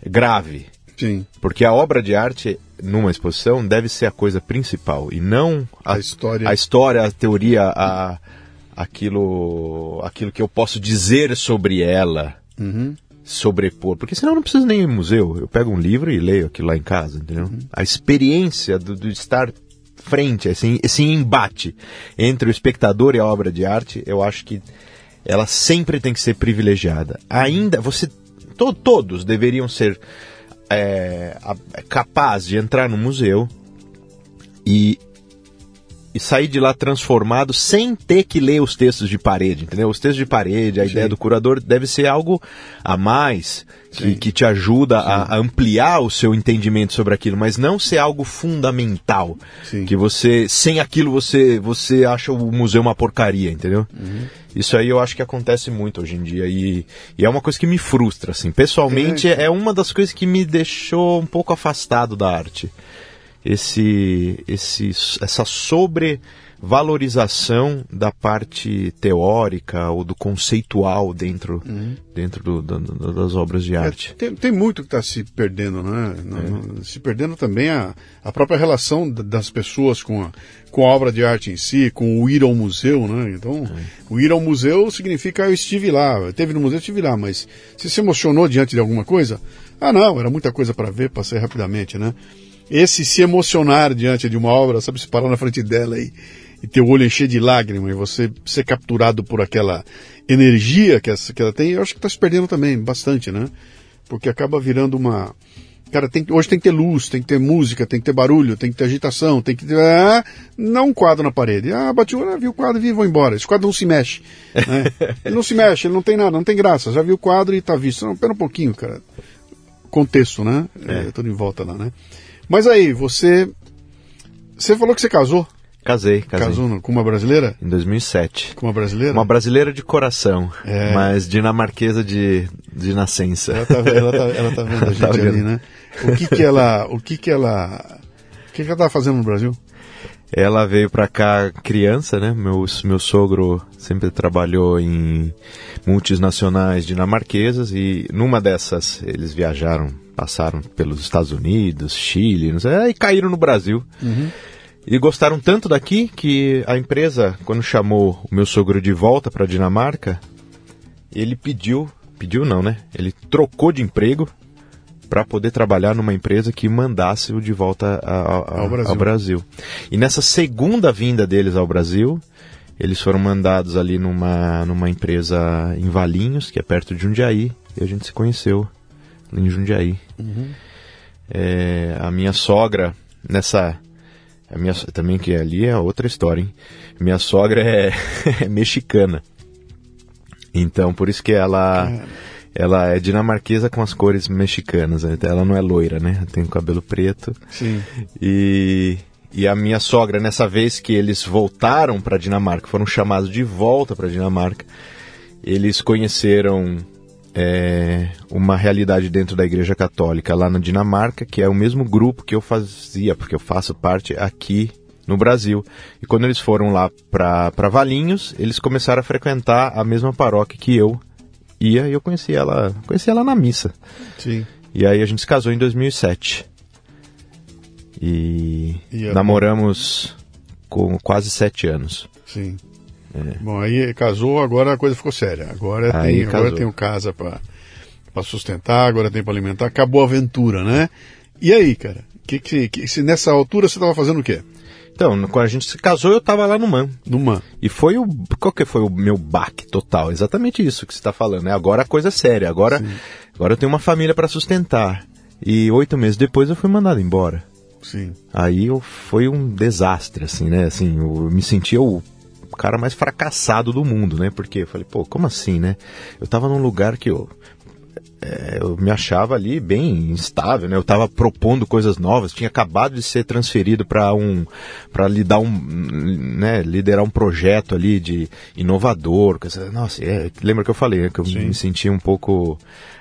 grave, Sim. porque a obra de arte numa exposição deve ser a coisa principal e não a, A história. a história, a teoria, a, aquilo, aquilo que eu posso dizer sobre ela, Uhum. Sobrepor, porque senão eu não preciso nem ir ao museu. Eu pego um livro e leio aquilo lá em casa, entendeu? Uhum. A experiência do, do estar frente, esse, esse embate entre o espectador e a obra de arte, eu acho que ela sempre tem que ser privilegiada. Ainda, você, to- todos deveriam ser é, a- capaz de entrar no museu e, e sair de lá transformado sem ter que ler os textos de parede, entendeu? Os textos de parede, a Sim. ideia do curador deve ser algo a mais que, que te ajuda a, a ampliar o seu entendimento sobre aquilo, mas não ser algo fundamental. Sim. Que você, sem aquilo, você, você acha o museu uma porcaria, entendeu? Isso aí eu acho que acontece muito hoje em dia e, e é uma coisa que me frustra, assim. Pessoalmente, é, uma das coisas que me deixou um pouco afastado da arte. Esse, esse, essa sobrevalorização da parte teórica ou do conceitual dentro, dentro do- do- do- das obras de É, arte. tem, tem muito que está se perdendo, né? Não- Se perdendo também a, a própria relação da- das pessoas com a, com a obra de arte em si, com o ir ao museu, né? Então, o ir ao museu significa eu estive lá, eu esteve no museu, eu estive lá, mas você se emocionou diante de alguma coisa? Ah, não, era muita coisa para ver, passei rapidamente, né? Esse se emocionar diante de uma obra, sabe, se parar na frente dela e, e ter o olho encher de lágrimas e você ser capturado por aquela energia que, essa, que ela tem, eu acho que está se perdendo também bastante, né? Porque acaba virando uma. Cara, tem, hoje tem que ter luz, tem que ter música, tem que ter barulho, tem que ter agitação, tem que ter. Ah, não um quadro na parede. Ah, bati o olho, vi o quadro, vi e vou embora. Esse quadro não se mexe. né? Ele não se mexe, ele não tem nada, não tem graça. Já viu o quadro e tá visto. Não, pera um pouquinho, cara. Contexto, né? É. tudo em volta lá, né? Mas aí, você. Você falou que você casou? Casei, casei. Casou com uma brasileira? Em 2007. Com uma brasileira? Uma brasileira de coração, É. mas dinamarquesa de, de nascença. Ela tá, ela tá, ela tá vendo a gente Tá ali, vendo. né? O que que ela. O que que ela. O que que ela tá fazendo no Brasil? Ela veio pra cá criança, né? Meu, meu sogro sempre trabalhou em multinacionais dinamarquesas e numa dessas eles viajaram, passaram pelos Estados Unidos, Chile, não sei, e caíram no Brasil. E gostaram tanto daqui que a empresa, quando chamou o meu sogro de volta para Dinamarca, ele pediu, pediu não, né? Ele trocou de emprego para poder trabalhar numa empresa que mandasse o de volta a- a- a- Ao Brasil. ao Brasil. E nessa segunda vinda deles ao Brasil, eles foram mandados ali numa, numa empresa em Valinhos, que é perto de Jundiaí, e a gente se conheceu em Jundiaí. É, a minha sogra, nessa. A minha, também que ali é outra história, hein? Minha sogra é, é mexicana. Então, por isso que ela. Ela é dinamarquesa com as cores mexicanas. né? Ela não é loira, né? Tem o cabelo preto. Sim. E, e a minha sogra, nessa vez que eles voltaram para Dinamarca, foram chamados de volta para Dinamarca, eles conheceram é, uma realidade dentro da Igreja Católica lá na Dinamarca, que é o mesmo grupo que eu fazia, porque eu faço parte aqui no Brasil. E quando eles foram lá para Valinhos, eles começaram a frequentar a mesma paróquia que eu ia, e eu conheci ela, conheci ela na missa. Sim. E aí a gente se casou em 2007. E, E é namoramos com quase sete anos. Sim. Bom, aí casou, agora a coisa ficou séria. Agora Aí tem, agora casou. um casa pra pra sustentar, agora tem pra alimentar. Acabou a aventura, né? E aí, cara? Que, que, que, se nessa altura você tava fazendo o quê? Então, quando a gente se casou, eu tava lá no MAN. Numa. E foi o. Qual que foi o meu baque total? Exatamente isso que você está falando. Né? Agora a coisa é séria. Agora, agora eu tenho uma família para sustentar. E oito meses depois eu fui mandado embora. Sim. Aí eu, foi um desastre, assim, né? Assim, eu me sentia o cara mais fracassado do mundo, né? Porque eu falei, pô, como assim, né? Eu tava num lugar que eu é, eu me achava ali bem instável, né? Eu estava propondo coisas novas, tinha acabado de ser transferido para um para lidar um, né, liderar um projeto ali de inovador. Nossa, é, lembra que eu falei né, que eu Sim. me sentia um pouco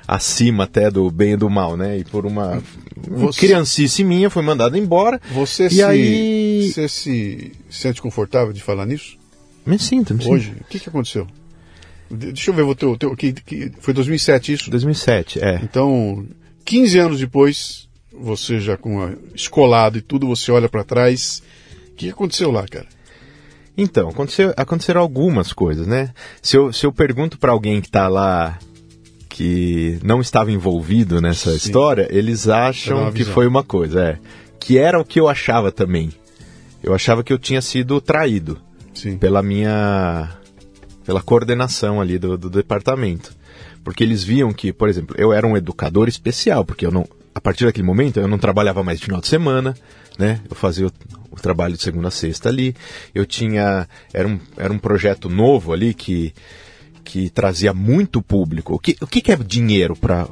acima até do bem e do mal, né? E por uma, você, criancice minha foi mandado embora. Você e se, aí você se sente confortável de falar nisso? Me sinto, me Hoje, o que, que aconteceu? Deixa eu ver o teu. teu que, que, foi 2007 isso? 2007, é. Então, 15 anos depois, você já com a escolado e tudo, você olha para trás. O que aconteceu lá, cara? Então, aconteceu, aconteceram algumas coisas, né? Se eu, se eu pergunto para alguém que está lá que não estava envolvido nessa Sim. história, eles acham que foi uma coisa, é. Que era o que eu achava também. Eu achava que eu tinha sido traído Sim. pela minha pela coordenação ali do, do departamento. Porque eles viam que, por exemplo, eu era um educador especial, porque eu não, a partir daquele momento eu não trabalhava mais de final de semana, né? Eu fazia o, o, trabalho de segunda a sexta ali. Eu tinha. Era um, era um projeto novo ali que, que trazia muito público. O que, o que, é dinheiro para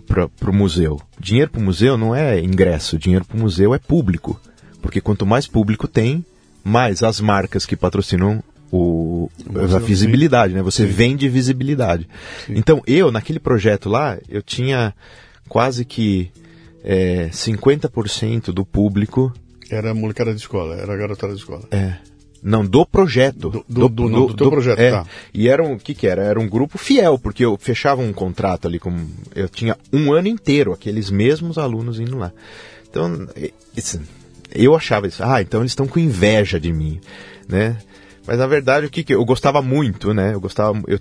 o museu? Dinheiro para o museu não é ingresso, dinheiro para o museu é público. Porque quanto mais público tem, mais as marcas que patrocinam o, a visibilidade, né? Você sim. vende visibilidade. Sim. Então, eu, naquele projeto lá, eu tinha quase que é, 50% do público. Era molecada de escola, era garotada de escola. É. Não, do projeto. Do, do, do, do, do teu projeto, é. tá. E era um, o que que era? Era um grupo fiel, porque eu fechava um contrato ali com, eu tinha um ano inteiro, aqueles mesmos alunos indo lá. Então, isso, eu achava isso, ah, então eles estão com inveja de mim, né? Mas na verdade o que, que eu gostava muito, né? Eu gostava, eu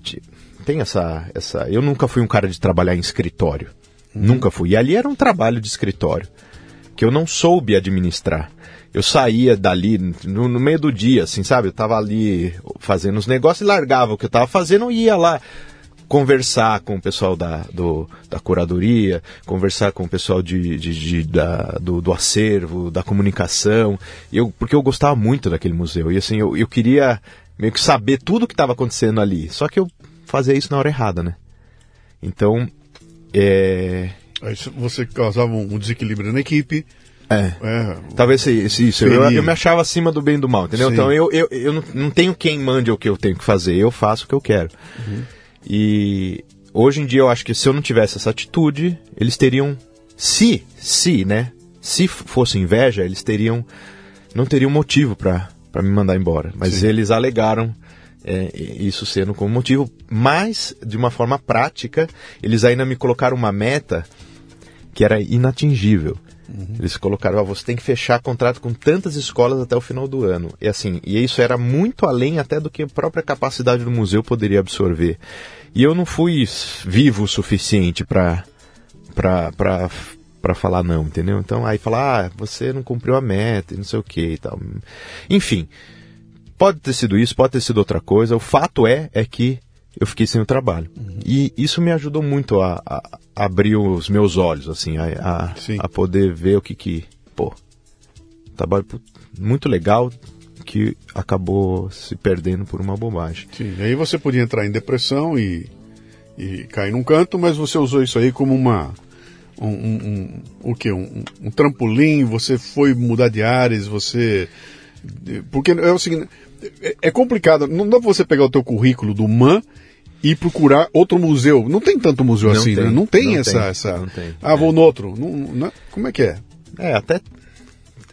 tem essa, essa, eu nunca fui um cara de trabalhar em escritório, uhum. nunca fui. E ali era um trabalho de escritório que eu não soube administrar. Eu saía dali no, no meio do dia, assim, sabe? Eu tava ali fazendo os negócios e largava o que eu tava fazendo e ia lá conversar com o pessoal da, do, da curadoria, conversar com o pessoal de, de, de da, do, do, acervo, da comunicação, eu, porque eu gostava muito daquele museu. E assim, eu, eu queria meio que saber tudo o que estava acontecendo ali. Só que eu fazia isso na hora errada, né? Então, é... Aí você causava um desequilíbrio na equipe. É. é. Talvez isso. isso. Eu, eu, me achava acima do bem e do mal, entendeu? Sim. Então eu, eu, eu não, não, tenho quem mande o que eu tenho que fazer, eu faço o que eu quero. Uhum. E hoje em dia eu acho que se eu não tivesse essa atitude, eles teriam, se, se, né? Se fosse inveja, eles teriam, não teriam motivo para me mandar embora. Mas Sim. eles alegaram é, isso sendo como motivo, mas de uma forma prática, eles ainda me colocaram uma meta que era inatingível. Uhum. Eles colocaram, ah, você tem que fechar contrato com tantas escolas até o final do ano. E assim, e isso era muito além até do que a própria capacidade do museu poderia absorver. E eu não fui vivo o suficiente para para para falar não, entendeu? Então aí falar, ah, você não cumpriu a meta não sei o que e tal. Enfim, pode ter sido isso, pode ter sido outra coisa. O fato é é que eu fiquei sem o trabalho. Uhum. E isso me ajudou muito a, a, abrir os meus olhos, assim, a, a, a, poder ver o que que. Pô, trabalho muito legal que acabou se perdendo por uma bobagem. Sim, e aí você podia entrar em depressão e, e cair num canto, mas você usou isso aí como uma. Um, um, um o que? Um, um trampolim, você foi mudar de áreas, você. Porque é o seguinte. É, é complicado, não dá pra você pegar o teu currículo do MAN e procurar outro museu. Não tem tanto museu não assim, tem, né? Não tem não essa. Tem, essa... Não tem. Ah, vou no outro. Não, não, como é que é? É, até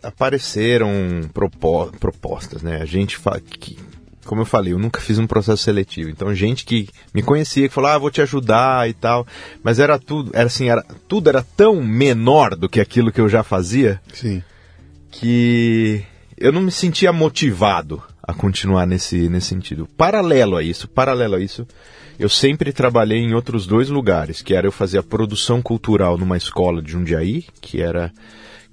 apareceram propo... propostas, né? A gente fa... que, como eu falei, eu nunca fiz um processo seletivo. Então, gente que me conhecia, que falou, ah, vou te ajudar e tal. Mas era tudo, era assim, era, tudo era tão menor do que aquilo que eu já fazia. Sim. Que eu não me sentia motivado a continuar nesse, nesse sentido. Paralelo a isso, paralelo a isso, eu sempre trabalhei em outros dois lugares, que era eu fazer a produção cultural numa escola de Jundiaí, que era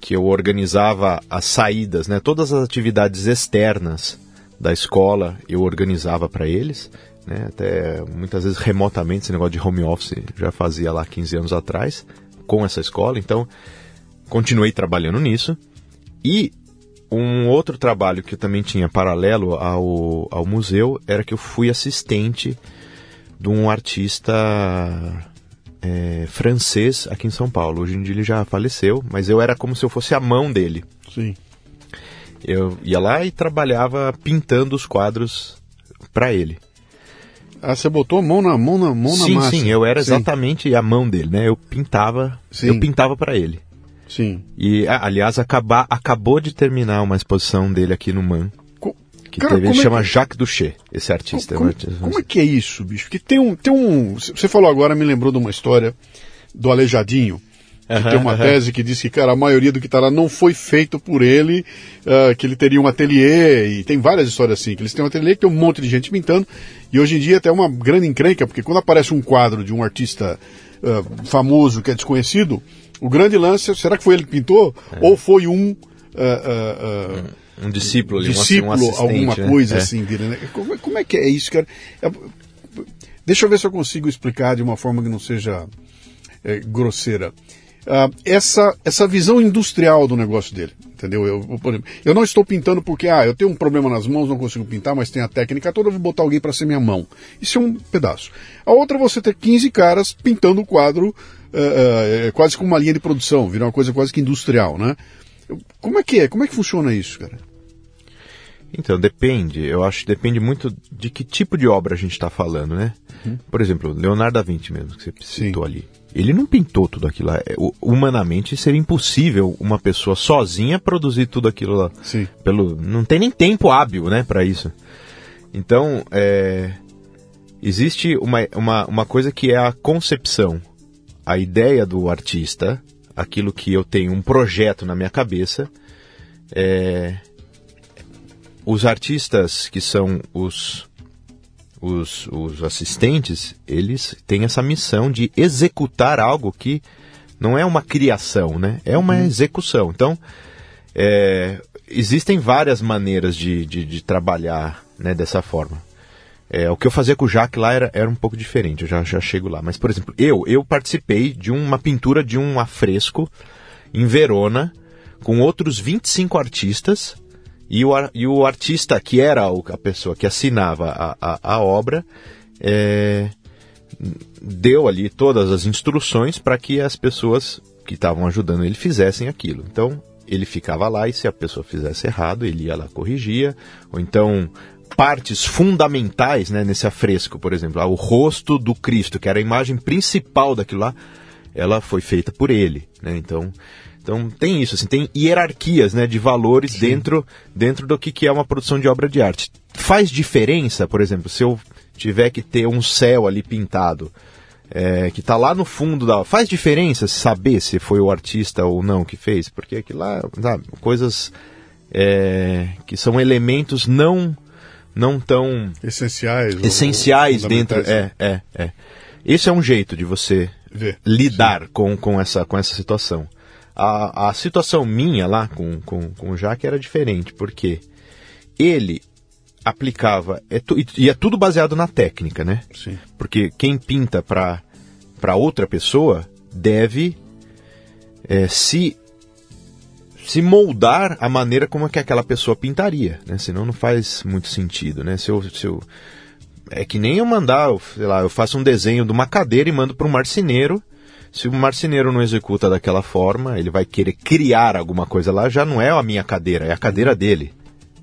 que eu organizava as saídas, né, todas as atividades externas da escola eu organizava para eles, né, até muitas vezes remotamente, esse negócio de home office já fazia lá 15 anos atrás com essa escola, então continuei trabalhando nisso. E um outro trabalho que eu também tinha paralelo ao, ao museu era que eu fui assistente de um artista é, francês aqui em São Paulo. Hoje em dia ele já faleceu, mas eu era como se eu fosse a mão dele. Sim. Eu ia lá e trabalhava pintando os quadros para ele. Ah, você botou a mão na mão na mão sim, na massa. Sim, eu era exatamente sim. a mão dele, né? Eu pintava, sim. eu pintava para ele. Sim. E, aliás, acabar, acabou de terminar uma exposição dele aqui no MAN. Que Cara, teve, ele é chama que- Jacques Duché, esse artista. Como, É como é que é isso, bicho? Porque tem um, tem um. Você falou agora, me lembrou de uma história do Aleijadinho. Que tem uma tese que diz que, cara, a maioria do que está lá não foi feito por ele, ah, que ele teria um ateliê, e tem várias histórias assim, que eles têm um ateliê que tem um monte de gente pintando, e hoje em dia até uma grande encrenca, porque quando aparece um quadro de um artista ah, famoso que é desconhecido, o grande lance é, será que foi ele que pintou? É. Ou foi um ah, ah, Um discípulo ali, discípulo, um alguma né? coisa É. assim dele, né? Como, é- como é que é isso, cara? É- deixa eu ver se eu consigo explicar de uma forma que não seja é, grosseira. Ah, essa, essa visão industrial do negócio dele, entendeu? Eu, por exemplo, eu não estou pintando porque, ah, eu tenho um problema nas mãos, não consigo pintar, mas tem a técnica toda, eu vou botar alguém para ser minha mão. Isso é um pedaço. A outra é você ter 15 caras pintando o quadro ah, ah, quase com uma linha de produção, virar uma coisa quase que industrial, né? Como é que é? Como é que funciona isso, cara? Então, depende. Eu acho que depende muito de que tipo de obra a gente está falando, né? Por exemplo, Leonardo da Vinci mesmo, que você citou ali. Ele não pintou tudo aquilo lá. É, Humanamente seria impossível uma pessoa sozinha produzir tudo aquilo lá. Sim. Pelo, não tem nem tempo hábil, né, para isso. Então, é, existe uma, uma, uma coisa que é a concepção, a ideia do artista, aquilo que eu tenho um projeto na minha cabeça. É, os artistas que são os, os, os assistentes, eles têm essa missão de executar algo que não é uma criação, né? É uma execução. Então, é, existem várias maneiras de, de, de trabalhar né, dessa forma. É, o que eu fazia com o Jacques lá era, era um pouco diferente, eu já, já chego lá. Mas, por exemplo, eu, eu participei de uma pintura de um afresco em Verona, com outros 25 artistas, e o, e o artista que era a pessoa que assinava a, a, a obra, é, deu ali todas as instruções para que as pessoas que estavam ajudando ele fizessem aquilo. Então, ele ficava lá e se a pessoa fizesse errado, ele ia lá corrigia, ou então partes fundamentais, né, nesse afresco, por exemplo, ah, o rosto do Cristo, que era a imagem principal daquilo lá, ela foi feita por ele, né? Então, então tem isso, assim, tem hierarquias, né, de valores dentro dentro do que, que é uma produção de obra de arte. Faz diferença, por exemplo, se eu tiver que ter um céu ali pintado, é, que está lá no fundo da. Faz diferença saber se foi o artista ou não que fez? Porque aquilo lá, sabe, coisas é, que são elementos não não tão Essenciais. essenciais dentro. fundamentais, É, é, é. Esse é um jeito de você Ver. lidar com, com, essa, com essa situação. A, a situação minha lá com, com, com o Jaque era diferente, porque ele aplicava, é tu- e é tudo baseado na técnica, né? Sim. Porque quem pinta para outra pessoa deve é, se se moldar a maneira como é que aquela pessoa pintaria, né? Senão não faz muito sentido, né? Se eu, se eu- é que nem eu mandar, sei lá, eu faço um desenho de uma cadeira e mando para um marceneiro. Se o marceneiro não executa daquela forma, ele vai querer criar alguma coisa lá, já não é a minha cadeira, é a cadeira dele.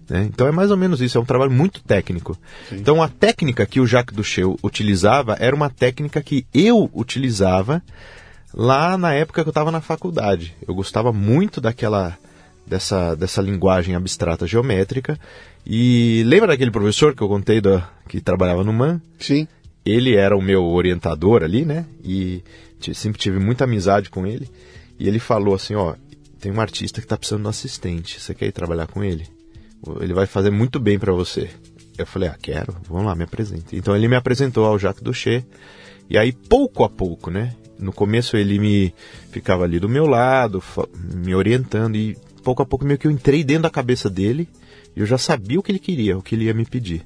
né? Então é mais ou menos isso, é um trabalho muito técnico. Então a técnica que o Jacques Duchel utilizava era uma técnica que eu utilizava lá na época que eu estava na faculdade. Eu gostava muito daquela dessa, dessa linguagem abstrata geométrica. E lembra daquele professor que eu contei da, que trabalhava no MAN? Sim. Ele era o meu orientador ali, né? E sempre tive muita amizade com ele. E ele falou assim, ó, tem um artista que está precisando de um assistente. Você quer ir trabalhar com ele? Ele vai fazer muito bem para você. Eu falei, ah, quero, vamos lá, me apresente. Então ele me apresentou ao Jacques Duché. E aí, pouco a pouco, né? No começo ele me ficava ali do meu lado, me orientando, e pouco a pouco meio que eu entrei dentro da cabeça dele e eu já sabia o que ele queria, o que ele ia me pedir.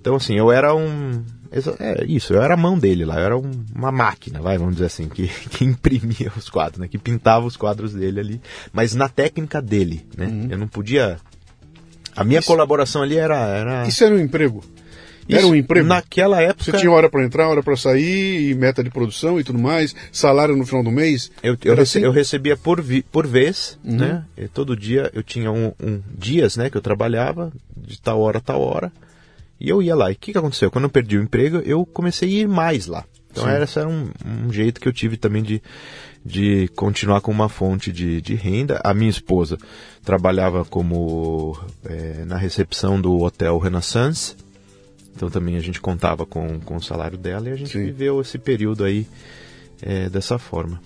Então, assim, eu era um. É isso, eu era a mão dele lá, eu era um, uma máquina, vai, vamos dizer assim, que, que imprimia os quadros, né? Que pintava os quadros dele ali, mas na técnica dele, né? Uhum. Eu não podia. A minha isso, colaboração ali era, era. Isso era um emprego? Era um emprego? Naquela época. Você tinha hora para entrar, hora para sair, meta de produção e tudo mais, salário no final do mês? Eu, eu, rece, assim? eu recebia por, vi, por vez, uhum. né? E todo dia eu tinha um, um, dias, né, que eu trabalhava, de tal hora a tal hora, e eu ia lá. E o que, que aconteceu? Quando eu perdi o emprego, eu comecei a ir mais lá. Então era, esse era um, um jeito que eu tive também de, de continuar com uma fonte de, de renda. A minha esposa trabalhava como é, na recepção do Hotel Renaissance, então também a gente contava com, com o salário dela e a gente Sim. viveu esse período aí é, dessa forma.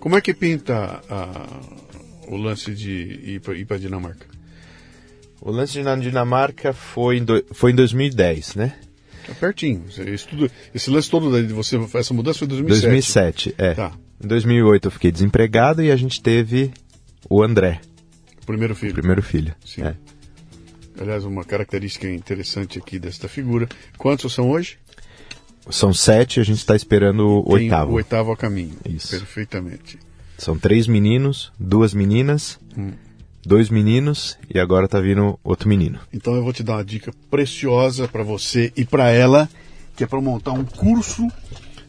Como é que pinta a, o lance de ir para a Dinamarca? O lance na Dinamarca foi em, do, foi em 2010, né? Tá pertinho. Esse, tudo, esse lance todo de você, essa mudança foi em 2007. 2007, é. Tá. Em 2008 eu fiquei desempregado e a gente teve o André. O primeiro filho. O primeiro filho. Sim. É. Aliás, uma característica interessante aqui desta figura. Quantos são hoje? São sete, a gente está esperando o Tem oitavo. O oitavo a caminho. Isso. Perfeitamente. São três meninos, duas meninas, hum. Dois meninos e agora está vindo outro menino. Então eu vou te dar uma dica preciosa para você e para ela, que é para montar um curso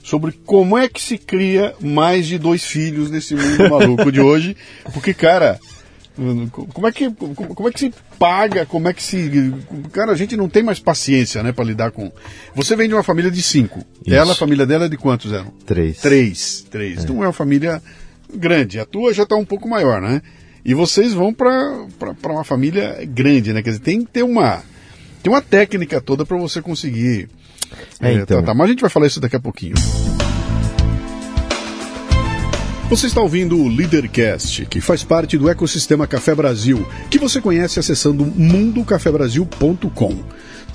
sobre como é que se cria mais de dois filhos nesse mundo maluco de hoje. Porque, cara, como é que como é que se paga? Como é que se cara a gente não tem mais paciência, né, para lidar com. Você vem de uma família de cinco. Isso. Ela, a família dela é de quantos eram? Três. Três, três. É. Então é uma família grande. A tua já está um pouco maior, né? E vocês vão para uma família grande, né? Quer dizer, tem que ter uma tem uma técnica toda para você conseguir é, é, então. tratar. Mas a gente vai falar isso daqui a pouquinho. Você está ouvindo o Leadercast, que faz parte do ecossistema Café Brasil, que você conhece acessando mundocafebrasil.com.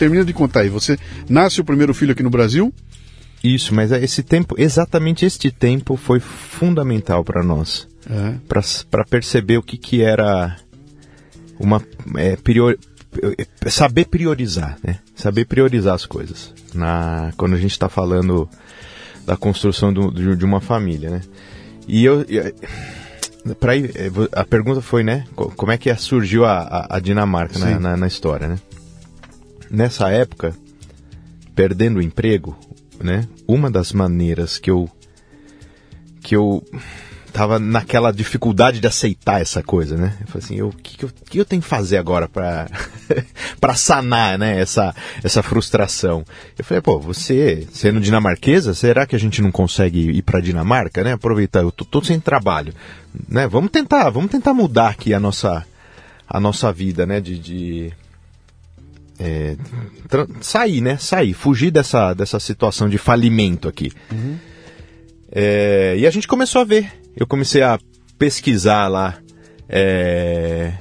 Termina de contar aí, você nasce o primeiro filho aqui no Brasil? Isso, mas esse tempo, exatamente este tempo foi fundamental para nós. É. Para perceber o que, que era uma. É, prior, saber priorizar, né? Saber priorizar as coisas. Na, quando a gente está falando da construção do, de uma família, né? E eu. Pra é, a pergunta foi, né? Como é que surgiu a, a, a Dinamarca na, na, na história, né? Nessa época, perdendo o emprego, né? Uma das maneiras que eu que eu tava naquela dificuldade de aceitar essa coisa, né? Eu falei assim, o que, que, eu, que eu tenho que fazer agora para para sanar, né, essa essa frustração? Eu falei, pô, você sendo dinamarquesa, será que a gente não consegue ir para Dinamarca, né? Aproveitar, eu tô, tô sem trabalho, né? Vamos tentar, vamos tentar mudar aqui a nossa a nossa vida, né, de, de é, sair, né? Sair, fugir dessa, dessa situação de falimento aqui. Uhum. É, e a gente começou a ver. Eu comecei a pesquisar lá é,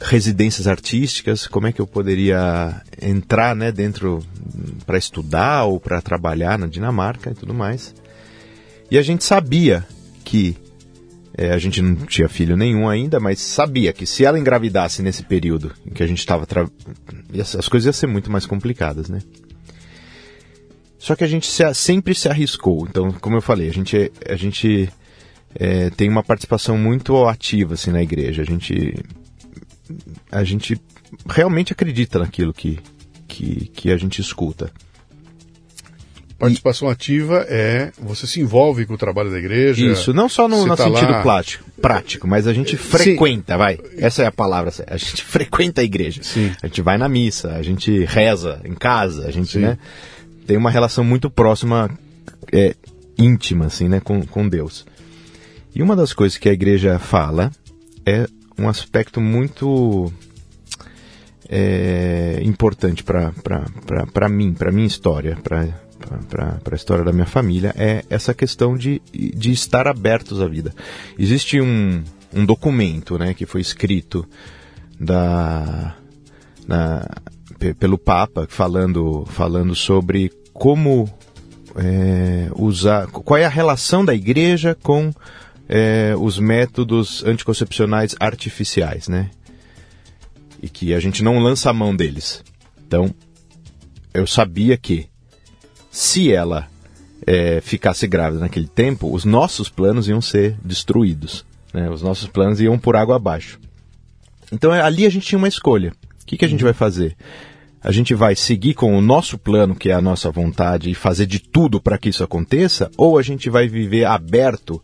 residências artísticas, como é que eu poderia entrar, né, dentro para estudar ou para trabalhar na Dinamarca e tudo mais. E a gente sabia que é, a gente não tinha filho nenhum ainda, mas sabia que se ela engravidasse nesse período em que a gente estava. Tra... as coisas iam ser muito mais complicadas, né? Só que a gente se, sempre se arriscou. Então, como eu falei, a gente, a gente é, tem uma participação muito ativa assim, na igreja. A gente, a gente realmente acredita naquilo que, que, que a gente escuta. Participação e... ativa é você se envolve com o trabalho da igreja. Isso, não só no, no tá sentido lá... prático, prático, mas a gente frequenta, Sim. vai. Essa é a palavra. A gente frequenta a igreja. Sim. A gente vai na missa, a gente reza em casa, a gente né, tem uma relação muito próxima, é, íntima, assim, né, com, com Deus. E uma das coisas que a igreja fala é um aspecto muito é, importante para mim, para minha história, para a história da minha família, é essa questão de, de estar abertos à vida. Existe um, um documento né, que foi escrito da, na, pelo Papa falando, falando sobre como é, usar. Qual é a relação da igreja com é, os métodos anticoncepcionais artificiais, né? E que a gente não lança a mão deles. Então, eu sabia que se ela é, ficasse grávida naquele tempo, os nossos planos iam ser destruídos. Né? Os nossos planos iam por água abaixo. Então ali a gente tinha uma escolha. O que, que a gente vai fazer? A gente vai seguir com o nosso plano, que é a nossa vontade, e fazer de tudo para que isso aconteça, ou a gente vai viver aberto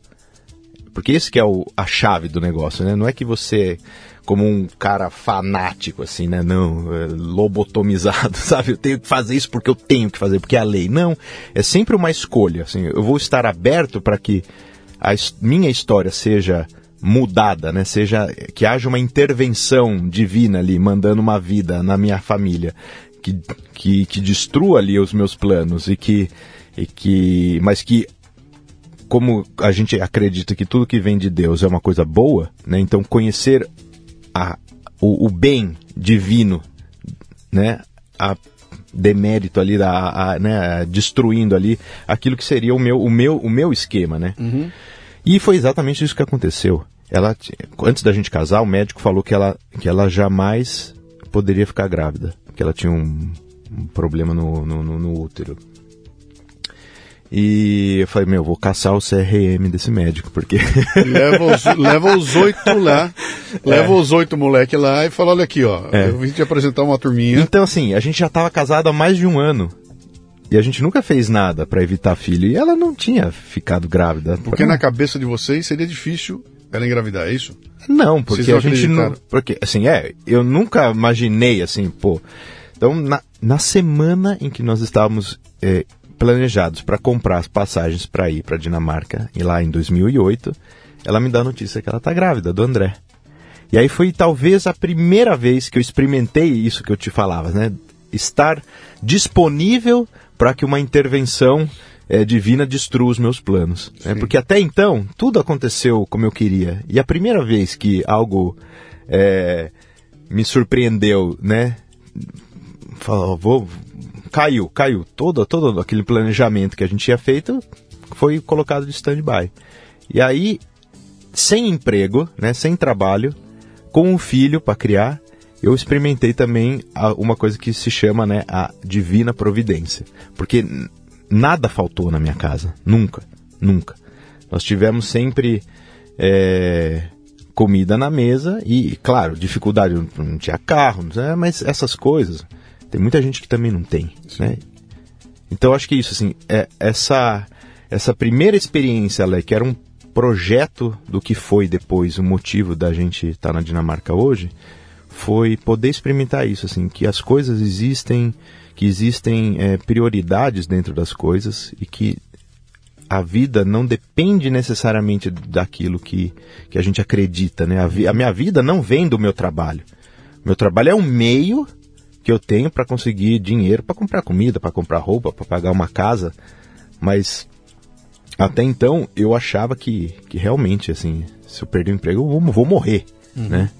porque esse que é o, a chave do negócio, né? Não é que você, como um cara fanático, assim, né? Não, é, lobotomizado, sabe? Eu tenho que fazer isso porque eu tenho que fazer, porque é a lei. Não, é sempre uma escolha, assim. Eu vou estar aberto para que a minha história seja mudada, né? Seja que haja uma intervenção divina ali, mandando uma vida na minha família, que, que, que destrua ali os meus planos e que, e que, mas que como a gente acredita que tudo que vem de Deus é uma coisa boa, né? Então conhecer a, o, o bem divino, né? A demérito ali, a, a, né? destruindo ali aquilo que seria o meu, o meu, o meu esquema, né? Uhum. E foi exatamente isso que aconteceu. Ela, antes da gente casar, o médico falou que ela, que ela jamais poderia ficar grávida, que ela tinha um, um problema no, no, no útero. E eu falei, meu, vou caçar o CRM desse médico, porque. leva, os, leva os oito lá, é. leva os oito moleque lá e fala, olha aqui, ó, é. eu vim te apresentar uma turminha. Então, assim, a gente já estava casado há mais de um ano. E a gente nunca fez nada para evitar filho. E ela não tinha ficado grávida. Porque pra... na cabeça de vocês seria difícil ela engravidar, é isso? Não, porque a gente não. Porque, assim, é, eu nunca imaginei assim, pô. Então, na, na semana em que nós estávamos é, planejados para comprar as passagens para ir para Dinamarca, e lá em 2008, ela me dá a notícia que ela está grávida, do André. E aí foi talvez a primeira vez que eu experimentei isso que eu te falava, né? Estar disponível para que uma intervenção é, divina destrua os meus planos. Né? Porque até então, tudo aconteceu como eu queria. E a primeira vez que algo é, me surpreendeu, né? Falou, vou, caiu, caiu. Todo, todo aquele planejamento que a gente tinha feito foi colocado de stand-by. E aí, sem emprego, né, sem trabalho, com um filho para criar, eu experimentei também uma coisa que se chama né, a divina providência. Porque nada faltou na minha casa. Nunca, nunca. Nós tivemos sempre é, comida na mesa e, claro, dificuldade, não tinha carro, mas essas coisas. Tem muita gente que também não tem, né? Então acho que isso, assim, é essa essa primeira experiência, Ale, que era um projeto do que foi depois o motivo da gente estar tá na Dinamarca hoje, foi poder experimentar isso, assim, que as coisas existem, que existem é, prioridades dentro das coisas e que a vida não depende necessariamente daquilo que, que a gente acredita, né? A, a minha vida não vem do meu trabalho. Meu trabalho é um meio que eu tenho para conseguir dinheiro para comprar comida, para comprar roupa, para pagar uma casa, mas até então eu achava que, que realmente, assim, se eu perder o emprego, eu vou, vou morrer, uhum. né?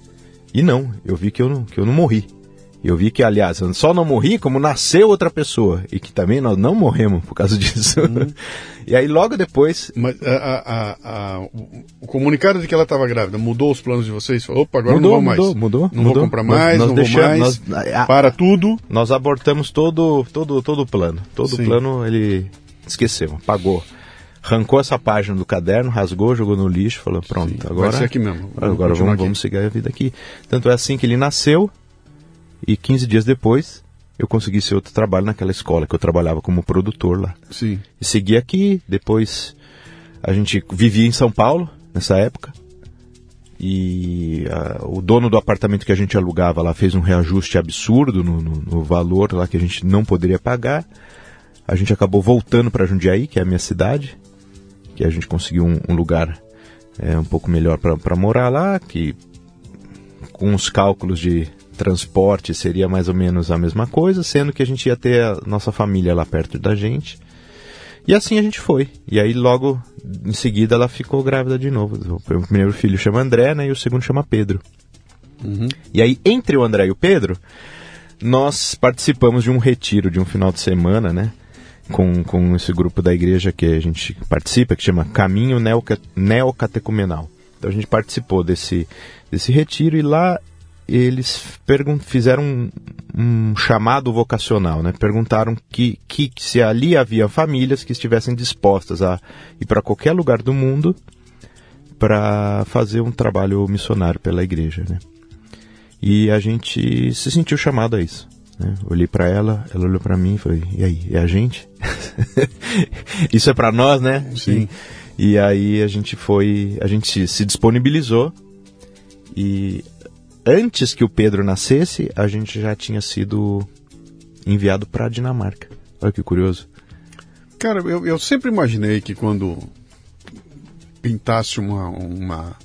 E não, eu vi que eu não, que eu não morri. Eu vi que, aliás, eu só não morri como nasceu outra pessoa. E que também nós não morremos por causa disso. Uhum. e aí logo depois. Mas a, a, a, o comunicado de que ela estava grávida mudou os planos de vocês? Falou, opa, agora mudou, não vou mais. Mudou, mudou. Não mudou. vou comprar mais, nós, nós não deixamos, vou mais. Nós, para tudo. Nós abortamos todo, todo, todo o plano. Todo o plano ele esqueceu, apagou arrancou essa página do caderno, rasgou, jogou no lixo, falou, pronto, Sim, agora, vai ser aqui mesmo. Vamos agora vamos, vamos seguir a vida aqui. Tanto é assim que ele nasceu, e 15 dias depois, eu consegui ser outro trabalho naquela escola, que eu trabalhava como produtor lá. Sim. E segui aqui, depois a gente vivia em São Paulo, nessa época. E uh, o dono do apartamento que a gente alugava lá fez um reajuste absurdo no, no, no valor lá que a gente não poderia pagar. A gente acabou voltando para Jundiaí, que é a minha cidade, que a gente conseguiu um, um lugar é, um pouco melhor para morar lá, que com os cálculos de transporte seria mais ou menos a mesma coisa, sendo que a gente ia ter a nossa família lá perto da gente. E assim a gente foi. E aí logo em seguida ela ficou grávida de novo. O primeiro filho chama André, né? E o segundo chama Pedro. Uhum. E aí entre o André e o Pedro, nós participamos de um retiro de um final de semana, né? Com, com esse grupo da igreja que a gente participa, que chama Caminho Neocatecumenal. Então a gente participou desse, desse retiro e lá eles fizeram um, um, chamado vocacional, né? Perguntaram que, que se ali havia famílias que estivessem dispostas a ir para qualquer lugar do mundo para fazer um trabalho missionário pela igreja, né? E a gente se sentiu chamado a isso. Né? Olhei para ela, ela olhou para mim e falei: "E aí, é a gente?" isso é para nós, né? Sim. E, e aí a gente foi, a gente se disponibilizou e antes que o Pedro nascesse, a gente já tinha sido enviado para a Dinamarca. Olha que curioso. Cara, eu, eu sempre imaginei que quando pintasse uma, uma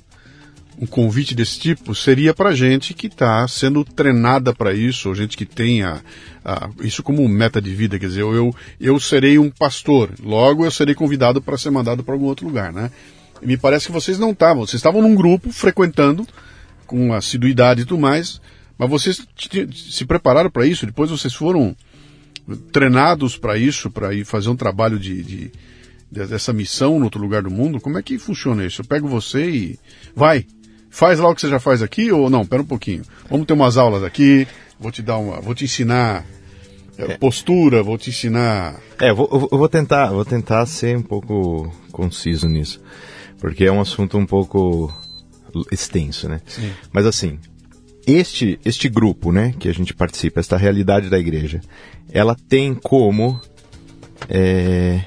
um convite desse tipo seria para gente que está sendo treinada para isso, ou gente que tenha isso como meta de vida, quer dizer, eu, eu serei um pastor, logo eu serei convidado para ser mandado para algum outro lugar, né? E me parece que vocês não estavam, vocês estavam num grupo frequentando com assiduidade e tudo mais, mas vocês se prepararam para isso, depois vocês foram treinados para isso, para ir fazer um trabalho de, de, dessa missão no outro lugar do mundo? Como é que funciona isso? Eu pego você e vai, faz lá o que você já faz aqui ou não? Pera um pouquinho. Vamos ter umas aulas aqui. Vou te dar uma, vou te ensinar é. postura, vou te ensinar. É, eu vou, eu vou tentar, vou tentar ser um pouco conciso nisso, porque é um assunto um pouco extenso, né? Sim. Mas assim, este este grupo, né, que a gente participa, esta realidade da igreja, ela tem como é,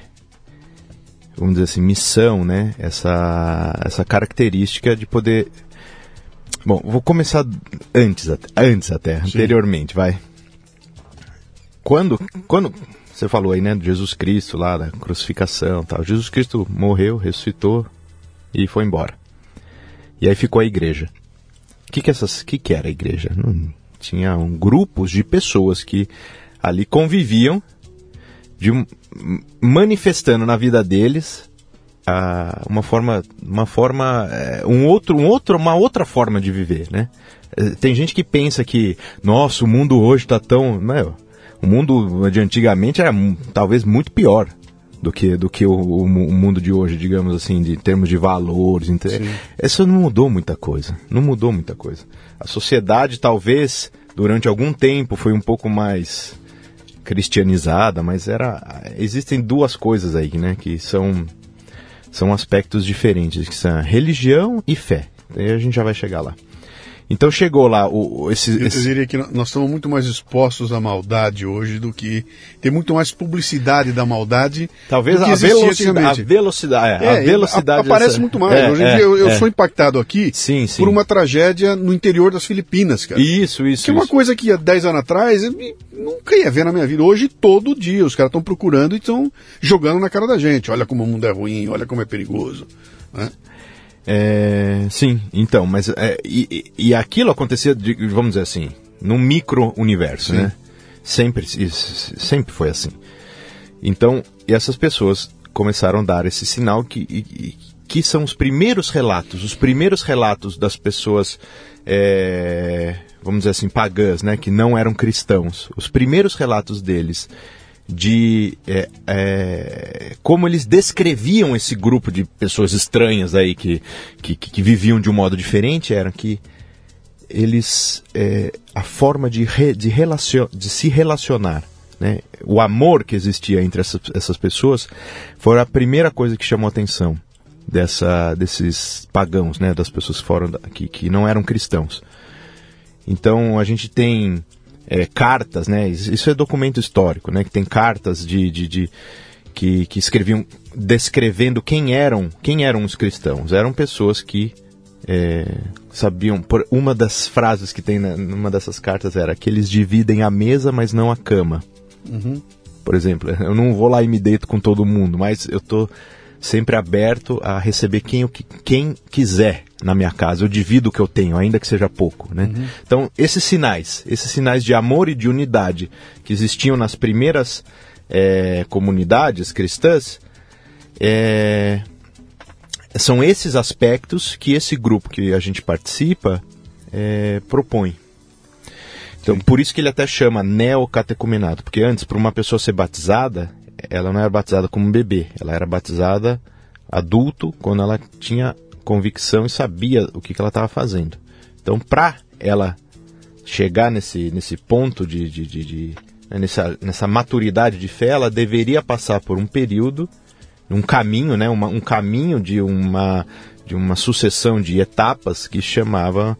vamos dizer assim, missão, né? Essa, essa característica de poder Bom, vou começar antes, antes até, Sim. anteriormente, vai. Quando, quando você falou aí, né, de Jesus Cristo lá, da crucificação, tal. Jesus Cristo morreu, ressuscitou e foi embora. E aí ficou a igreja. O que que que que era a igreja? Não, tinha um, grupos de pessoas que ali conviviam, de, manifestando na vida deles uma forma, uma forma, é, um outro, um outro, uma outra forma de viver, né? É, tem gente que pensa que, nossa, o mundo hoje está tão, não, o mundo de antigamente era talvez muito pior do que do que o, o, mundo de hoje, digamos assim, de termos de valores. Isso não mudou muita coisa. Não mudou muita coisa. A sociedade talvez durante algum tempo foi um pouco mais cristianizada, mas era existem duas coisas aí, né, que são são aspectos diferentes, que são religião e fé. Aí a gente já vai chegar lá. Então chegou lá o, esse, Eu esse... diria que nós estamos muito mais expostos à maldade hoje do que tem muito mais publicidade da maldade. Talvez a, velocidade, a velocidade, é, a velocidade aparece dessa... muito mais. É, hoje em é, dia eu, eu é. sou impactado aqui sim, sim. por uma tragédia no interior das Filipinas, cara. Isso, isso. Que é uma coisa que há 10 anos atrás eu nunca ia ver na minha vida. Hoje todo dia os caras estão procurando e estão jogando na cara da gente. Olha como o mundo é ruim, olha como é perigoso. Né? É, sim, então, mas é, e, e aquilo acontecia, de, vamos dizer assim, num micro-universo, né? Sempre, sempre foi assim. Então, essas pessoas começaram a dar esse sinal que, que são os primeiros relatos, os primeiros relatos das pessoas, é, vamos dizer assim, pagãs, né, que não eram cristãos. Os primeiros relatos deles de é, é, como eles descreviam esse grupo de pessoas estranhas aí que, que, que viviam de um modo diferente era que eles é, a forma de, re, de, relacion, de se relacionar né, o amor que existia entre essas, essas pessoas foi a primeira coisa que chamou a atenção dessa, desses pagãos, né, das pessoas que, foram, que, que não eram cristãos. Então a gente tem é, cartas, né? Isso é documento histórico, né? Que tem cartas de, de, de que, que escreviam descrevendo quem eram quem eram os cristãos. Eram pessoas que é, sabiam. Por uma das frases que tem na, numa dessas cartas era que eles dividem a mesa, mas não a cama. Uhum. Por exemplo, eu não vou lá e me deito com todo mundo, mas eu tô sempre aberto a receber quem, quem quiser na minha casa, eu divido o que eu tenho, ainda que seja pouco, né? Uhum. Então, esses sinais, esses sinais de amor e de unidade que existiam nas primeiras é, comunidades cristãs, é, são esses aspectos que esse grupo que a gente participa é, propõe. Então, Sim. por isso que ele até chama neocatecumenato, porque antes, para uma pessoa ser batizada, ela não era batizada como bebê, ela era batizada adulto quando ela tinha convicção e sabia o que, que ela estava fazendo. Então, para ela chegar nesse, nesse ponto de, de, de, de né, nessa, nessa maturidade de fé, ela deveria passar por um período, um caminho, né, uma, um caminho de uma, de uma sucessão de etapas que chamava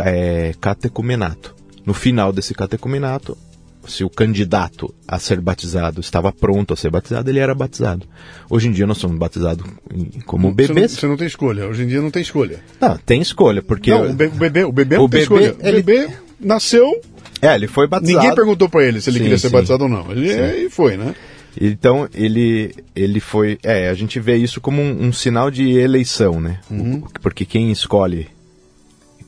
é, catecumenato. No final desse catecumenato, se o candidato a ser batizado estava pronto a ser batizado, ele era batizado. Hoje em dia nós somos batizados como bebês. Você não, você não, tem escolha. Hoje em dia não tem escolha. Não, tem escolha, porque... Não, o bebê, o bebê não o tem bebê, escolha. Ele... O bebê nasceu... É, ele foi batizado. Ninguém perguntou para ele se ele sim, queria ser sim. batizado ou não. Ele é, foi, né? Então ele ele foi, é, a gente vê isso como um, um sinal de eleição, né? Uhum. Porque quem escolhe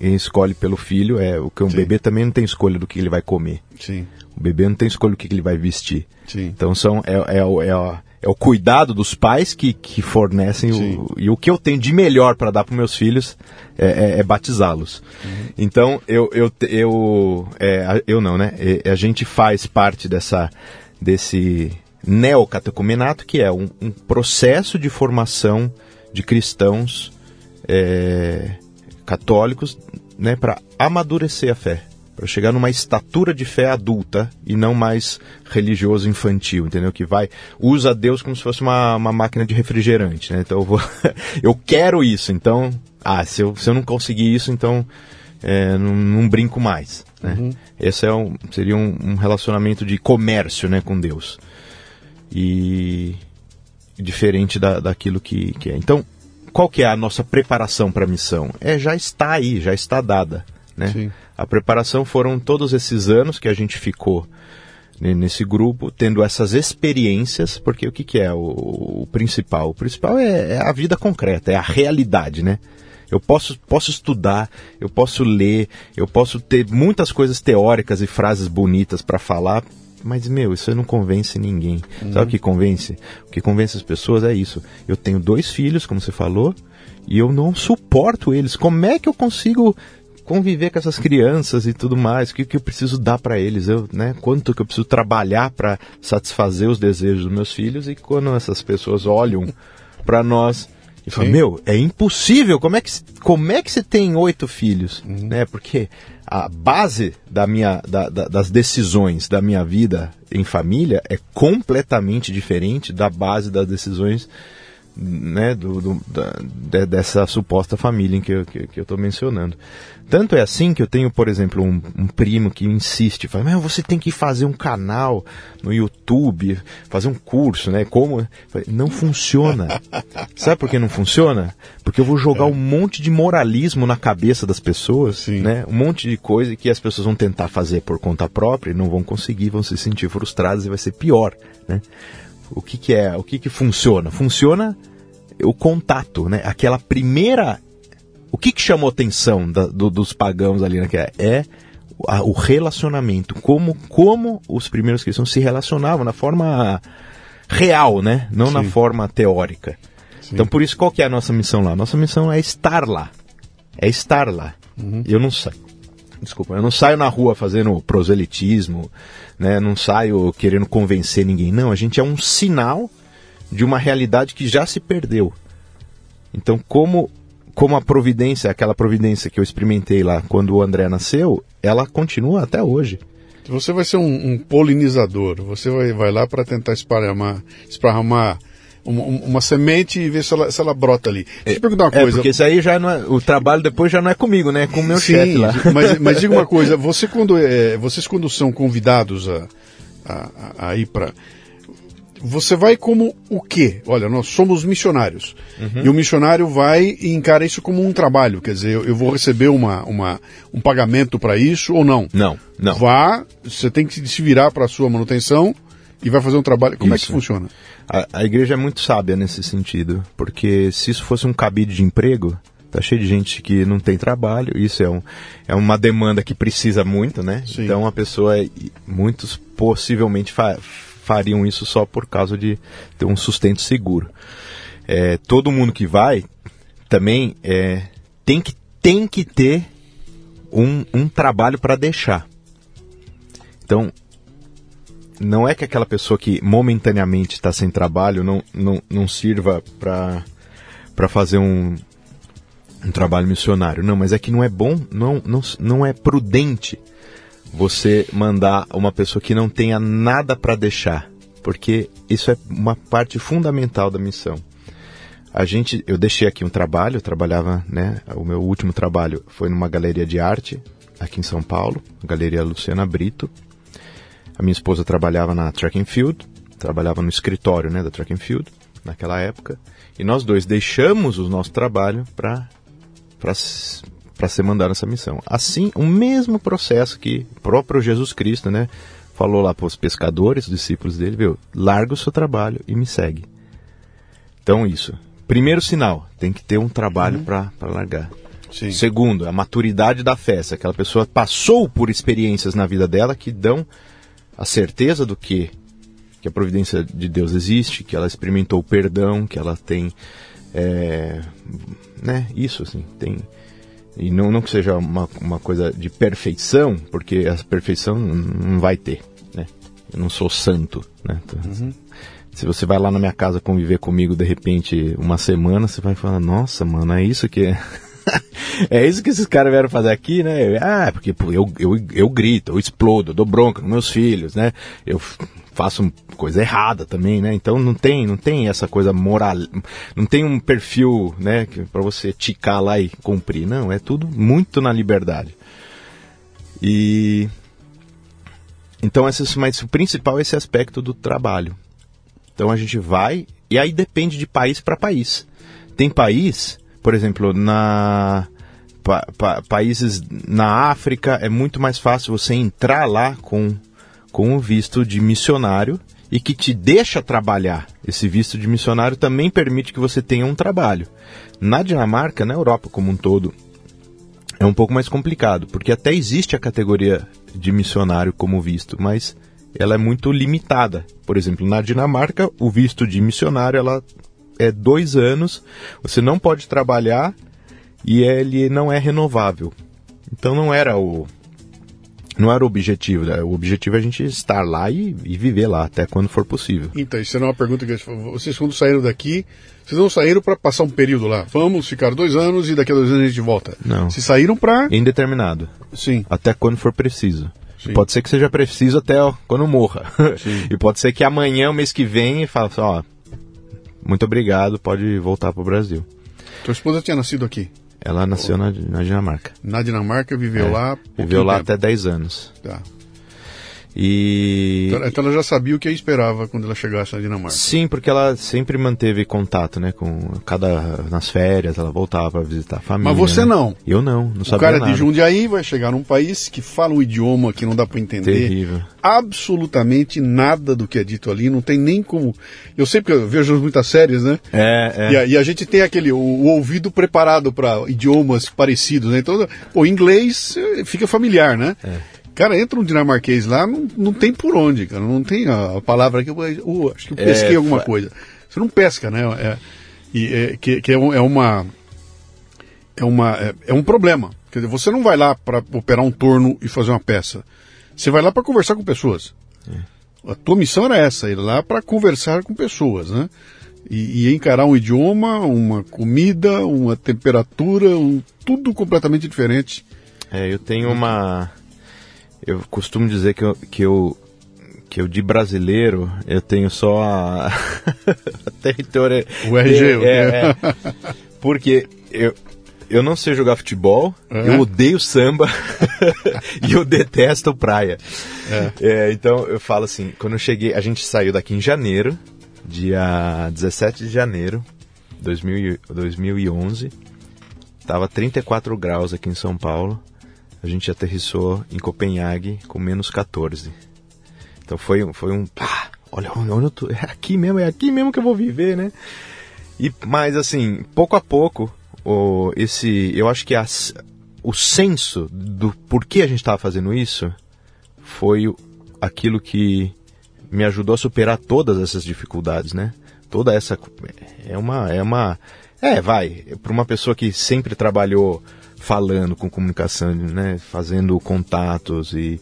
escolhe pelo filho é o que um Sim. bebê também não tem escolha do que ele vai comer. Sim. O bebê não tem escolha do que ele vai vestir. Sim. Então são é, é, é, é, o cuidado dos pais que, que fornecem o, e o que eu tenho de melhor para dar para meus filhos é, é, é batizá-los. Uhum. Então eu eu eu é, eu não né? a gente faz parte dessa desse neocatecumenato que é um, um processo de formação de cristãos é, católicos, né, para amadurecer a fé, para chegar numa estatura de fé adulta e não mais religioso infantil, entendeu? Que vai usa Deus como se fosse uma, uma máquina de refrigerante, né? Então eu vou, eu quero isso, então, ah, se eu, se eu não conseguir isso, então é, não, não, brinco mais, né? Uhum. Esse é um, seria um, um relacionamento de comércio, né, com Deus e diferente da, daquilo que, que é. Então qual que é a nossa preparação para a missão? É, já está aí, já está dada. Né? Sim. A preparação foram todos esses anos que a gente ficou nesse grupo, tendo essas experiências, porque o que, que é o, o principal? O principal é, é, a vida concreta, é a realidade, né? Eu posso, posso estudar, eu posso ler, eu posso ter muitas coisas teóricas e frases bonitas para falar, mas, meu, isso não convence ninguém. Uhum. Sabe o que convence? O que convence as pessoas é isso. Eu tenho dois filhos, como você falou, e eu não suporto eles. Como é que eu consigo conviver com essas crianças e tudo mais? O que, que eu preciso dar para eles? Eu, né? Quanto que eu preciso trabalhar para satisfazer os desejos dos meus filhos? E quando essas pessoas olham para nós e falam, meu, é impossível. Como é que, como é que você tem oito filhos? Uhum. Né? Porque a base da minha, da, da, das decisões da minha vida em família é completamente diferente da base das decisões né, do, do da, dessa suposta família em que eu estou que, que eu mencionando. Tanto é assim que eu tenho, por exemplo, um, um primo que insiste, fala, mas você tem que fazer um canal no YouTube, fazer um curso, né? Como? Não funciona. Sabe por que não funciona? Porque eu vou jogar um monte de moralismo na cabeça das pessoas, Sim. né? Um monte de coisa que as pessoas vão tentar fazer por conta própria e não vão conseguir, vão se sentir frustradas e vai ser pior, né? O que, que é? O que, que funciona? Funciona o contato, né? Aquela primeira. O que, que chamou atenção da, do, dos pagãos ali naquela? É a, o relacionamento, como, como os primeiros cristãos se relacionavam na forma real, né? Não Sim. na forma teórica. Sim. Então, por isso, qual que é a nossa missão lá? Nossa missão é estar lá. É estar lá. Uhum. Eu não sei desculpa, eu não saio na rua fazendo proselitismo, né? Não saio querendo convencer ninguém. Não, a gente é um sinal de uma realidade que já se perdeu. Então, como como a providência, aquela providência que eu experimentei lá quando o André nasceu, ela continua até hoje. Você vai ser um, um polinizador, você vai, vai lá para tentar esparramar, esparramar uma, uma, semente e ver se ela, se ela brota ali. Deixa eu é, perguntar uma é, coisa. Porque isso aí já não é, o trabalho depois já não é comigo, né? É com o meu chefe lá. Mas, mas diga uma coisa, você quando, é, vocês quando são convidados a, a, a ir para você vai como o quê? Olha, nós somos missionários. Uhum. E o missionário vai e encara isso como um trabalho. Quer dizer, eu, eu vou receber uma, uma, um pagamento para isso ou não? Não, não. Vá, você tem que se virar para a sua manutenção e vai fazer um trabalho. Como isso. é que funciona? A, a, igreja é muito sábia nesse sentido, porque se isso fosse um cabide de emprego, Tá cheio de gente que não tem trabalho, isso é, um, é uma demanda que precisa muito, né? Sim. Então a pessoa, muitos possivelmente fa fariam isso só por causa de ter um sustento seguro. É, todo mundo que vai também é, tem, que, tem que ter um, um trabalho para deixar. Então, não é que aquela pessoa que momentaneamente está sem trabalho não, não, não sirva para fazer um, um trabalho missionário. Não, mas é que não é bom, não, não, não é prudente você mandar uma pessoa que não tenha nada para deixar, porque isso é uma parte fundamental da missão. A gente, eu deixei aqui um trabalho, eu trabalhava, né, o meu último trabalho foi numa galeria de arte aqui em São Paulo, Galeria Luciana Brito. A minha esposa trabalhava na Track and Field, trabalhava no escritório, né, da Track and Field naquela época, e nós dois deixamos o nosso trabalho para para ser mandado nessa missão. Assim, o mesmo processo que próprio Jesus Cristo, né, falou lá para os pescadores, os discípulos dele, viu, larga o seu trabalho e me segue. Então isso. Primeiro sinal, tem que ter um trabalho uhum. para largar. Sim. Segundo, a maturidade da fé. Se aquela pessoa passou por experiências na vida dela que dão a certeza do que que a providência de Deus existe, que ela experimentou o perdão, que ela tem é, né, isso assim, tem e não, não que seja uma, uma coisa de perfeição, porque a perfeição não vai ter, né? Eu não sou santo, né? Então, uhum. Se você vai lá na minha casa conviver comigo de repente uma semana, você vai falar, nossa, mano, é isso que é. é isso que esses caras vieram fazer aqui, né? Ah, porque pô, eu, eu, eu grito, eu explodo, eu dou bronca com meus filhos, né? Eu faço coisa errada também, né? Então não tem, não tem essa coisa moral, não tem um perfil, né, para você ticar lá e cumprir, não, é tudo muito na liberdade. E então esse, mas o principal é esse aspecto do trabalho. Então a gente vai e aí depende de país para país. Tem país, por exemplo, na pa, pa, países na África é muito mais fácil você entrar lá com com o visto de missionário e que te deixa trabalhar. Esse visto de missionário também permite que você tenha um trabalho. Na Dinamarca, na Europa como um todo, é um pouco mais complicado, porque até existe a categoria de missionário como visto, mas ela é muito limitada. Por exemplo, na Dinamarca, o visto de missionário ela é dois anos, você não pode trabalhar e ele não é renovável. Então não era o, não era o objetivo. Né? O objetivo é a gente estar lá e, e, viver lá até quando for possível. Então, isso é uma pergunta que vocês quando saíram daqui, vocês não saíram para passar um período lá. Vamos ficar dois anos e daqui a dois anos a gente volta. Não. Se saíram para indeterminado. Sim. Até quando for preciso. Pode ser que seja preciso até ó, quando morra. e pode ser que amanhã, o mês que vem, fala assim, ó, muito obrigado, pode voltar para o Brasil. Tua esposa tinha nascido aqui? Ela nasceu na, na Dinamarca. Na Dinamarca, viveu é, lá. Viveu lá tempo. até 10 anos. Tá. E... Então, então, ela já sabia o que esperava quando ela chegasse na Dinamarca. Sim, porque ela sempre manteve contato, né? Com cada nas férias ela voltava para visitar a família. Mas você né? não. Eu não, não sabia O cara nada. de Jundiaí vai chegar num país que fala um idioma que não dá para entender. Terrível. Absolutamente nada do que é dito ali, não tem nem como. Eu sei porque eu vejo muitas séries, né? É, é. E a, e a gente tem aquele o, o ouvido preparado para idiomas parecidos, né? Então, o inglês eh, fica familiar, né? É. Cara, entra um dinamarquês lá, não, não tem por onde, cara. Não tem a, palavra que eu, acho que eu pesquei É, alguma fa- coisa. Você não pesca, né? É, e, é, que que é, um- é uma. É, uma, é, é um problema. Quer dizer, você não vai lá para operar um torno e fazer uma peça. Você vai lá para conversar com pessoas. A tua missão era essa, ir lá para conversar com pessoas, né? E, e encarar um idioma, uma comida, uma temperatura, um, tudo completamente diferente. É, eu tenho uma. Eu costumo dizer que eu, que eu, que eu de brasileiro, eu tenho só a. a território. O RG, É, é. Porque eu, eu não sei jogar futebol, É. eu odeio samba e eu detesto praia. É, então eu falo assim, quando eu cheguei, a gente saiu daqui em janeiro, dia 17 de janeiro de 2000 e- 2011. Tava 34 graus aqui em São Paulo. A gente aterrissou em Copenhague com menos 14. Então foi, um- foi um. Pá, olha onde eu tô. É aqui mesmo, é aqui mesmo que eu vou viver, né? E, mas assim, pouco a pouco, o, esse, eu acho que o senso do porquê a gente estava fazendo isso foi aquilo que me ajudou a superar todas essas dificuldades, né? Toda essa é uma é uma é, vai, para uma pessoa que sempre trabalhou falando com comunicação, né, fazendo contatos e,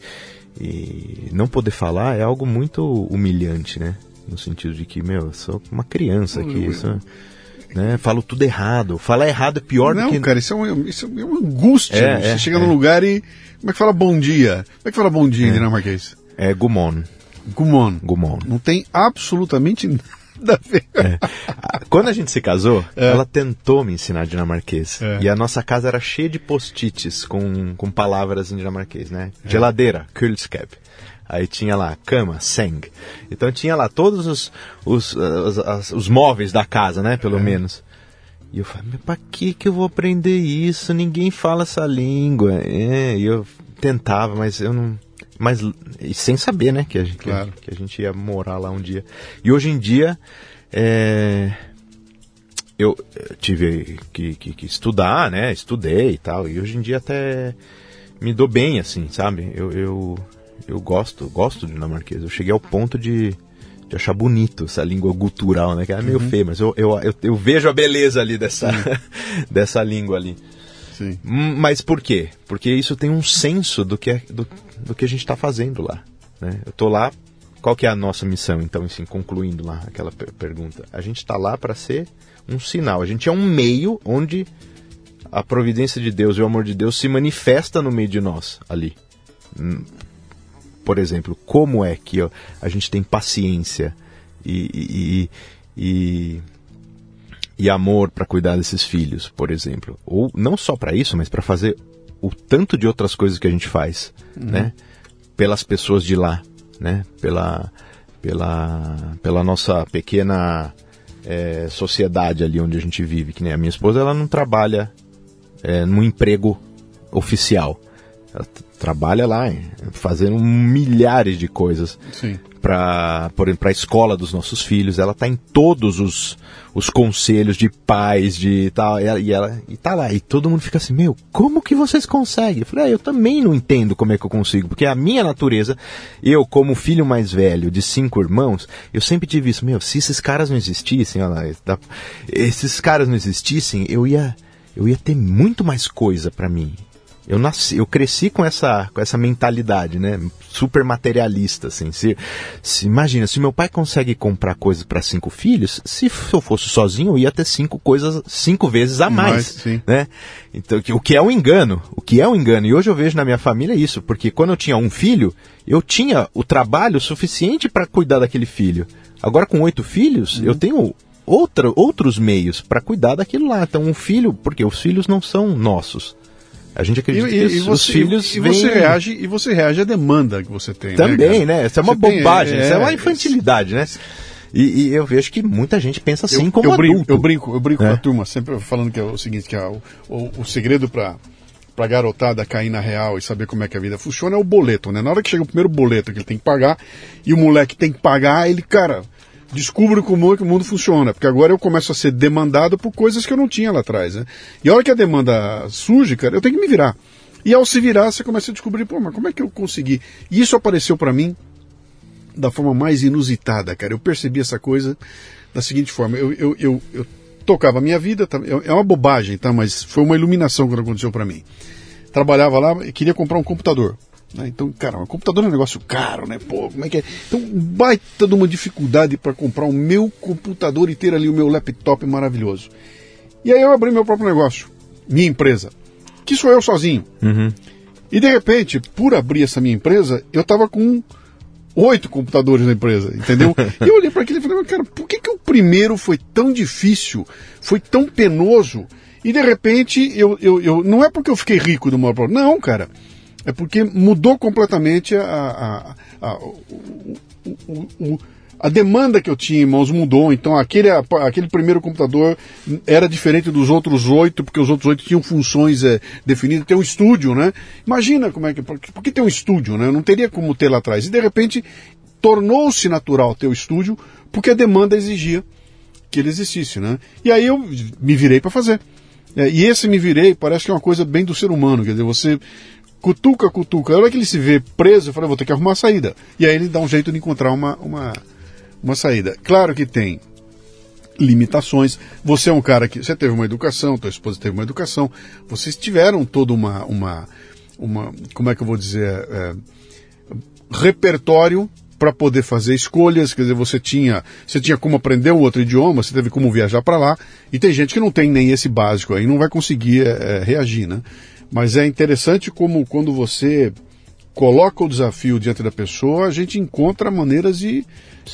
e não poder falar é algo muito humilhante, né? No sentido de que, meu, eu sou uma criança aqui, isso, né? Falo tudo errado. Falar errado é pior não, do que. cara, isso é, um, isso é uma angústia. É, Você é, chega é. num lugar e. Como é que fala bom dia? Como é que fala bom dia em dinamarquês? É Gumon. Gumon. Gumon. Não tem absolutamente nada a ver. Quando a gente se casou, É. ela tentou me ensinar dinamarquês. É. E a nossa casa era cheia de post-its com, com palavras em dinamarquês, né? Geladeira, køleskab. Aí tinha lá cama, seng. Então tinha lá todos os, os, os, os móveis da casa, né? Pelo menos. E eu falei, mas pra que que eu vou aprender isso? Ninguém fala essa língua. É, e eu tentava, mas eu não... Mas sem saber, né? Que a, gente- Claro. que a gente ia morar lá um dia. E hoje em dia, é, eu eh, tive que, que- que estudar, né? Estudei e tal. E hoje em dia até me dou bem, assim, sabe? Eu, eu, eu gosto, gosto de dinamarquês. Eu cheguei ao ponto de, de achar bonito essa língua gutural, né? Que é meio feia, mas eu, eu, eu, eu vejo a beleza ali dessa, dessa língua ali. Sim. Hum, Mas por quê? Porque isso tem um senso do que, é, do, do que a gente está fazendo lá. Né? Eu tô lá. Qual que é a nossa missão, então, assim, concluindo lá aquela per- pergunta? A gente está lá para ser um sinal. A gente é um meio onde a providência de Deus e o amor de Deus se manifesta no meio de nós ali. Hum, Por exemplo, como é que ó, a gente tem paciência e, e, e, e amor para cuidar desses filhos, por exemplo. Ou não só para isso, mas para fazer o tanto de outras coisas que a gente faz, né? Pelas pessoas de lá, né? Pela, pela, pela nossa pequena eh, sociedade ali onde a gente vive. Que nem a minha esposa, ela não trabalha é, num emprego oficial. Ela trabalha lá fazendo milhares de coisas Sim. Para a escola dos nossos filhos. Ela está em todos os, os conselhos de pais, de tal, e ela, e tá lá. E todo mundo fica assim, meu, como que vocês conseguem? Eu falei, ah, eu também não entendo como é que eu consigo, porque a minha natureza, eu como filho mais velho de cinco irmãos, eu sempre tive isso, meu, se esses caras não existissem, olha lá, esses caras não existissem, eu ia, eu ia ter muito mais coisa para mim. Eu nasci, eu cresci com essa, com essa mentalidade, né? Super materialista, assim. Se, se imagina, se meu pai consegue comprar coisas para cinco filhos, se eu fosse sozinho, eu ia ter cinco coisas, cinco vezes a mais, Mais, né? Então, o que é um engano, o que é um engano. E hoje eu vejo na minha família isso, porque quando eu tinha um filho, eu tinha o trabalho suficiente para cuidar daquele filho. Agora com oito filhos, Uhum. eu tenho outra, outros meios para cuidar daquilo lá. Então um filho, porque os filhos não são nossos. A gente E, acredita e- que e os, os você, filhos e você reage e você reage à demanda que você tem. também, né? né? Isso é uma Você tem- bobagem, isso é uma é, infantilidade, né? E, e eu vejo que muita gente pensa assim eu, como eu brinco, adulto. eu brinco, eu brinco É. com a turma, sempre falando que é o seguinte, que é o, o, o segredo para pra garotada cair na real e saber como é que a vida funciona é o boleto, né? Na hora que chega o primeiro boleto que ele tem que pagar e o moleque tem que pagar, ele, cara, descubro como é que o mundo funciona, porque agora eu começo a ser demandado por coisas que eu não tinha lá atrás, né? E a hora que a demanda surge, cara, eu tenho que me virar. E ao se virar, você começa a descobrir, pô, mas como é que eu consegui? E isso apareceu para mim da forma mais inusitada, cara. Eu percebi essa coisa da seguinte forma: eu, eu, eu, eu tocava a minha vida, tá? é é uma bobagem, tá? Mas foi uma iluminação quando aconteceu para mim. Trabalhava lá e queria comprar um computador. Né? Então, cara, um computador é um negócio caro, né? Pô, como é que é? Então, baita de uma dificuldade para comprar o meu computador e ter ali o meu laptop maravilhoso. E aí eu abri meu próprio negócio, minha empresa, que sou eu sozinho. Uhum. E de repente, por abrir essa minha empresa, eu tava com oito computadores na empresa, entendeu? e eu olhei para aquilo e falei, cara, por que, que o primeiro foi tão difícil, foi tão penoso, e de repente eu, eu, eu não é porque eu fiquei rico do meu próprio, não, cara, é porque mudou completamente a, a, a, o- o- o- a demanda que eu tinha em mãos mudou, então aquele, aquele primeiro computador era diferente dos outros oito, porque os outros oito tinham funções eh, definidas, tem um estúdio, né? Imagina como é que. Por que por que tem um estúdio, né? Não teria como ter lá atrás. E de repente tornou-se natural ter o estúdio, porque a demanda exigia que ele existisse, né? E aí eu me virei para fazer. É, e esse me virei parece que é uma coisa bem do ser humano, quer dizer, você cutuca, cutuca. A hora que ele se vê preso, eu falo, vou ter que arrumar a saída. E aí ele dá um jeito de encontrar uma, uma, uma saída. Claro que tem limitações. Você é um cara que. Você teve uma educação, tua esposa teve uma educação. Vocês tiveram toda uma. uma, uma como é que eu vou dizer? É, repertório para poder fazer escolhas, quer dizer, você tinha, você tinha como aprender um outro idioma, você teve como viajar para lá, e tem gente que não tem nem esse básico aí, não vai conseguir é, reagir, né? Mas é interessante como quando você coloca o desafio diante da pessoa, a gente encontra maneiras de,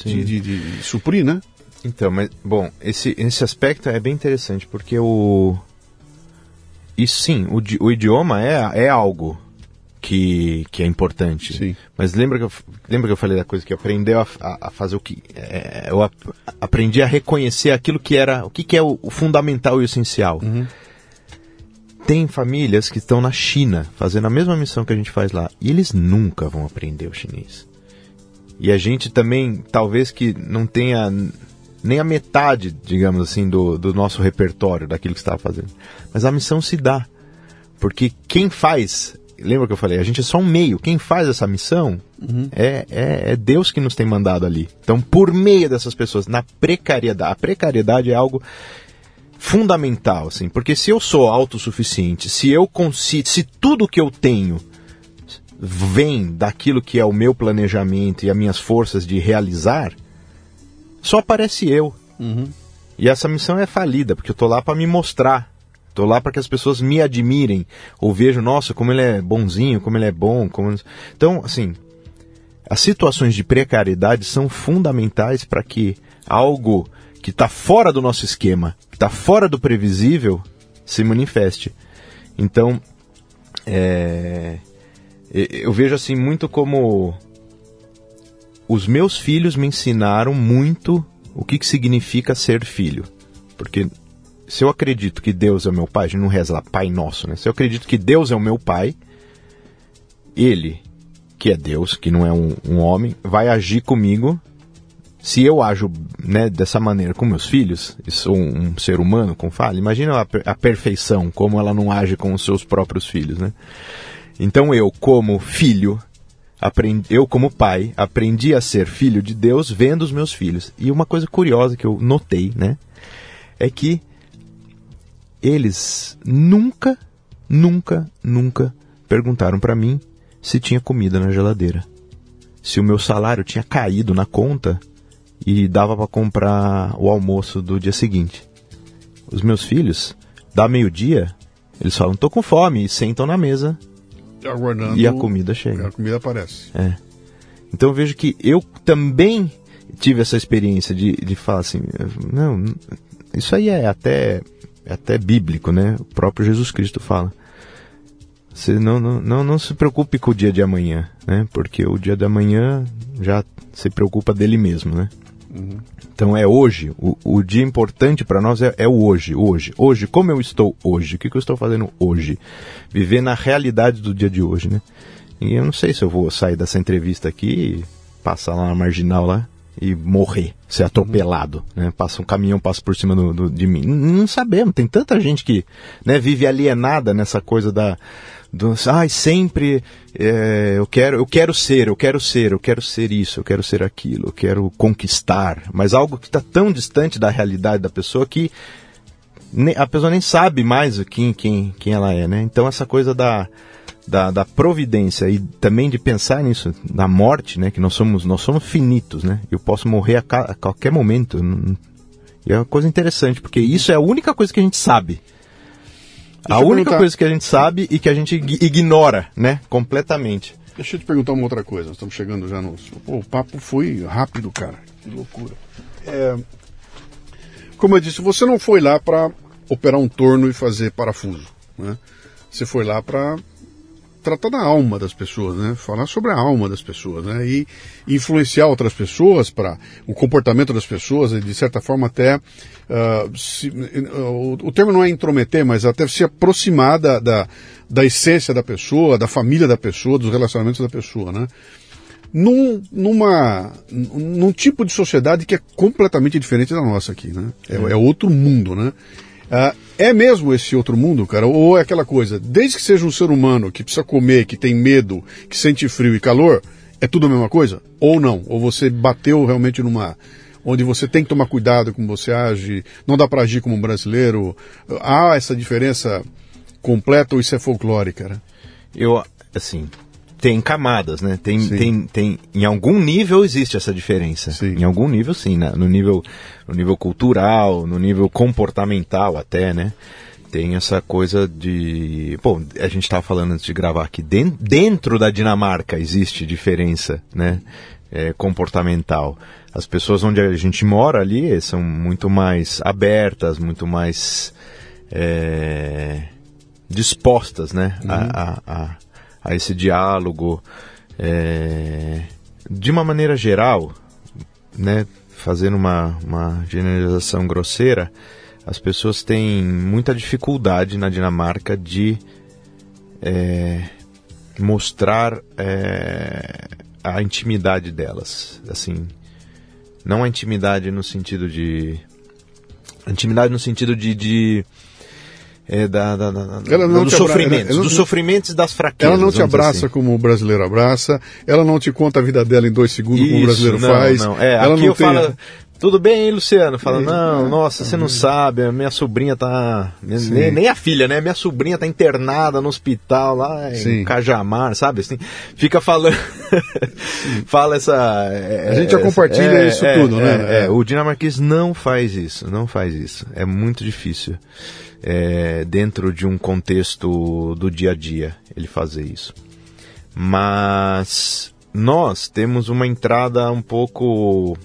de, de, de, suprir, né? Então, mas, bom, esse, esse aspecto é bem interessante, porque o. E sim, o, o idioma é, é algo que, que é importante. Sim. Mas lembra que, eu, lembra que eu falei da coisa que aprendeu a, a, a fazer o que. É, eu a, aprendi a reconhecer aquilo que era. O que, que é o, o fundamental e o essencial. Uhum. Tem famílias que estão na China fazendo a mesma missão que a gente faz lá. E eles nunca vão aprender o chinês. E a gente também, talvez que não tenha nem a metade, digamos assim, do, do nosso repertório, daquilo que estava fazendo. Mas a missão se dá. Porque quem faz, lembra que eu falei, a gente é só um meio. Quem faz essa missão uhum. é, é, é, Deus que nos tem mandado ali. Então, por meio dessas pessoas, na precariedade, a precariedade é algo fundamental, assim, porque se eu sou autossuficiente, se eu consigo, se tudo que eu tenho vem daquilo que é o meu planejamento e as minhas forças de realizar, só aparece eu. Uhum. E essa missão é falida, porque eu tô lá para me mostrar. Tô lá para que as pessoas me admirem, ou vejam, nossa, como ele é bonzinho, como ele é bom. Como... Então, assim, as situações de precariedade são fundamentais para que algo que está fora do nosso esquema, que está fora do previsível, se manifeste. Então, é... eu vejo assim muito como os meus filhos me ensinaram muito o que, que significa ser filho. Porque se eu acredito que Deus é o meu pai, a gente não reza lá Pai Nosso, né? Se eu acredito que Deus é o meu pai, ele, que é Deus, que não é um, um homem, vai agir comigo. Se eu ajo né, dessa maneira com meus filhos, e sou um, ser humano com falha, imagina a, a perfeição, como ela não age com os seus próprios filhos, né? Então eu, como filho, aprendi, eu como pai, aprendi a ser filho de Deus vendo os meus filhos. E uma coisa curiosa que eu notei, né, é que eles nunca, nunca, nunca perguntaram para mim se tinha comida na geladeira. Se o meu salário tinha caído na conta e dava para comprar o almoço do dia seguinte. Os meus filhos, da meio-dia, eles falam: "Tô com fome" e sentam na mesa aguardando. E a comida chega. A comida aparece. É. Então eu vejo que eu também tive essa experiência de, de falar assim, não, isso aí é até, é até bíblico, né? O próprio Jesus Cristo fala. Você não, não, não, não se preocupe com o dia de amanhã, né? Porque o dia de amanhã já se preocupa dele mesmo, né? Uhum. Então é hoje. O, o dia importante para nós é, é, o hoje, hoje. Hoje, como eu estou hoje? O que, que eu estou fazendo hoje? Viver na realidade do dia de hoje, né? E eu não sei se eu vou sair dessa entrevista aqui, passar lá na marginal lá e morrer, ser atropelado, né? Passa um caminhão, passa por cima do, do, de mim. Não, não sabemos, tem tanta gente que né, vive alienada nessa coisa da ai, sempre é, eu quero, eu quero ser, eu quero ser, eu quero ser isso, eu quero ser aquilo, eu quero conquistar, mas algo que está tão distante da realidade da pessoa que a pessoa nem sabe mais quem, quem, quem ela é, né? Então essa coisa da, da, da, providência e também de pensar nisso, na morte, né? Que nós somos, nós somos finitos, né? Eu posso morrer a, ca, a qualquer momento. E é uma coisa interessante, porque isso é a única coisa que a gente sabe. A única perguntar... coisa que a gente sabe e que a gente ignora, né? Completamente. Deixa eu te perguntar uma outra coisa. Nós estamos chegando já no. Pô, o papo foi rápido, cara. Que loucura. É... Como eu disse, você não foi lá para operar um torno e fazer parafuso. Né? Você foi lá para tratar da alma das pessoas, né? Falar sobre a alma das pessoas, né? E influenciar outras pessoas para o comportamento das pessoas e de certa forma até uh, se, uh, o, termo não é intrometer, mas até se aproximar da, da, da, essência da pessoa, da família da pessoa, dos relacionamentos da pessoa, né? Num, numa, num tipo de sociedade que é completamente diferente da nossa aqui, né? É, é outro mundo, né? Ah, é mesmo esse outro mundo, cara? Ou é aquela coisa, desde que seja um ser humano que precisa comer, que tem medo, que sente frio e calor, é tudo a mesma coisa? Ou não? Ou você bateu realmente numa. onde você tem que tomar cuidado como você age, não dá para agir como um brasileiro? Há essa diferença completa ou isso é folclore, cara? Eu, assim, tem camadas, né? Tem, tem, tem, em algum nível existe essa diferença. Sim. Em algum nível, sim, né? no nível, no nível cultural, no nível comportamental até, né? Tem essa coisa de, pô, a gente estava falando antes de gravar aqui dentro, dentro da Dinamarca existe diferença, né? É, comportamental. As pessoas onde a gente mora ali são muito mais abertas, muito mais é, dispostas, né? Uhum. A, a, a, a, esse diálogo. É, de uma maneira geral, né? Fazendo uma, uma generalização grosseira, as pessoas têm muita dificuldade na Dinamarca de é, mostrar é, a intimidade delas. Assim, não a intimidade no sentido de. Intimidade no sentido de. de é, da, da, da, Ela não abra- sofrimentos, ela- dos sofrimentos das fraquezas. Ela não te abraça assim. como o brasileiro abraça, ela não te conta a vida dela em dois segundos como o Isso, brasileiro não, faz. Não. É, ela aqui não eu tem. falo, tudo bem, Luciano? Fala, É, não, é, nossa, você não sabe, a minha sobrinha tá. Sim. Nem, nem a filha, né? Minha sobrinha tá internada no hospital lá Sim. em Cajamar, sabe? Assim, fica falando. fala essa. é, A gente já essa- compartilha isso tudo, é, né? é, o dinamarquês não faz isso, não faz isso. É muito difícil. É, dentro de um contexto do dia a dia, ele fazer isso mas nós temos uma entrada um pouco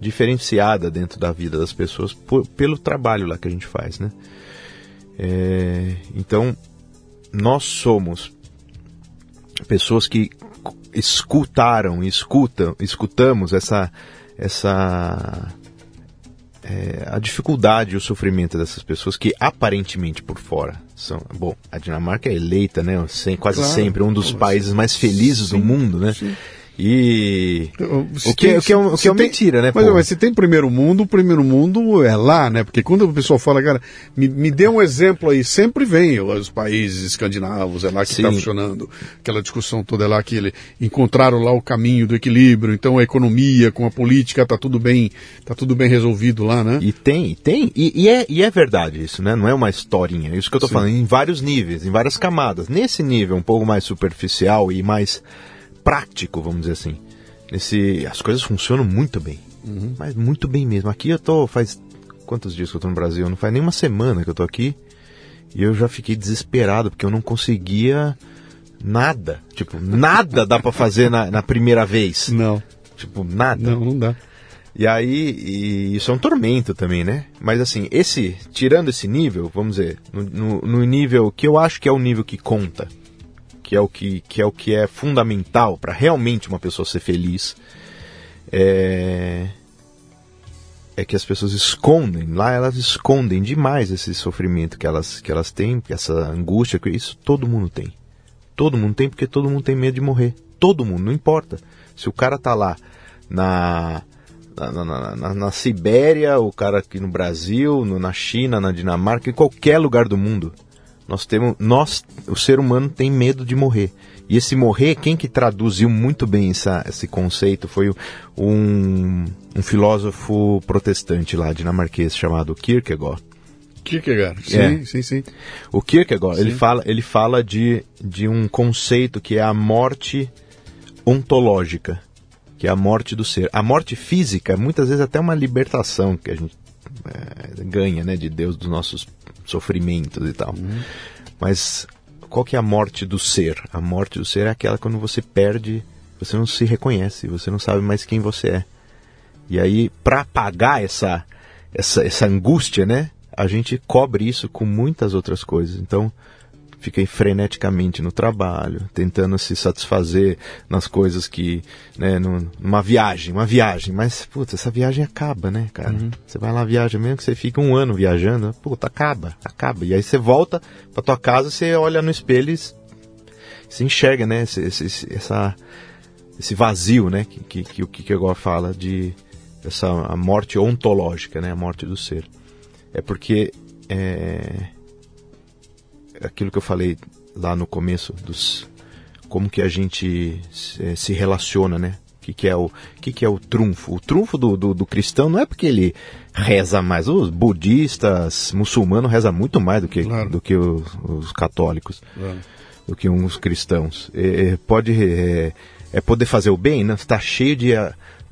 diferenciada dentro da vida das pessoas por- pelo trabalho lá que a gente faz, né? É, então, nós somos pessoas que escutaram, escutam, escutamos essa, essa é, a dificuldade e o sofrimento dessas pessoas que aparentemente por fora são bom a Dinamarca é eleita né sem, quase Claro. sempre um dos Sim. países mais felizes do mundo né sim. E Se o que, tem- o que é, o que é tem- mentira né Mas, mas se tem primeiro mundo, o primeiro mundo é lá, né? Porque quando o pessoal fala, cara, me, me dê um exemplo aí, sempre vem os países escandinavos, é lá que está funcionando. Aquela discussão toda é lá que ele, encontraram lá o caminho do equilíbrio, então a economia com a política tá tudo bem, tá tudo bem resolvido lá, né? E tem, tem, e, e é, e é verdade isso, né? Não é uma historinha. É isso que eu tô Sim. falando, em vários níveis, em várias camadas. Nesse nível um pouco mais superficial e mais prático, vamos dizer assim. Nesse, as coisas funcionam muito bem. Uhum. Mas muito bem mesmo. Aqui eu tô, faz quantos dias que eu tô no Brasil? Não faz nem uma semana que eu tô aqui. E eu já fiquei desesperado, porque eu não conseguia nada. Tipo, nada dá pra fazer na, na primeira vez. Não, Tipo, nada. não, não dá. E aí, e isso é um tormento também, né? Mas assim, esse, tirando esse nível, vamos dizer, no, no, no nível que eu acho que é o nível que conta, que é o que, que é o que é fundamental para realmente uma pessoa ser feliz, é, é que as pessoas escondem, lá elas escondem demais esse sofrimento que elas, que elas têm, essa angústia, que isso todo mundo tem. Todo mundo tem porque todo mundo tem medo de morrer. Todo mundo, não importa. Se o cara tá lá na na, na, na, na Sibéria, o cara aqui no Brasil, no- na China, na Dinamarca, em qualquer lugar do mundo. Nós temos, nós, o ser humano tem medo de morrer. E esse morrer, quem que traduziu muito bem essa, esse conceito foi um, um filósofo protestante lá, dinamarquês, chamado Kierkegaard. Kierkegaard, sim, É. sim, sim. O Kierkegaard, ele Sim. fala, ele fala de, de um conceito que é a morte ontológica, que é a morte do ser. A morte física, muitas vezes até uma libertação que a gente é, ganha, né, de Deus dos nossos sofrimentos e tal. Mas qual que é a morte do ser? A morte do ser é aquela quando você perde, você não se reconhece, você não sabe mais quem você é. E aí, para apagar essa, essa, essa angústia, né? A gente cobre isso com muitas outras coisas. Então, fiquei freneticamente no trabalho, tentando se satisfazer nas coisas que, né, num- numa viagem, uma viagem, mas, puta, essa viagem acaba, né, cara? Você vai lá, viaja, mesmo que você fique um ano viajando, puta, acaba, acaba. E aí você volta pra tua casa, você olha no espelho e se enxerga, né, esse, esse- essa, esse vazio, né, que, que, que o Kierkegaard fala de essa a morte ontológica, né, a morte do ser. É porque é, aquilo que eu falei lá no começo dos como que a gente se, se relaciona, né? O que, que, é o que, que é o trunfo? O trunfo do, do, do, cristão não é porque ele reza mais. Os budistas, muçulmanos rezam muito mais do que, claro. do que os, os católicos, claro. do que uns cristãos. É, pode é, é, poder fazer o bem, né? Está cheio de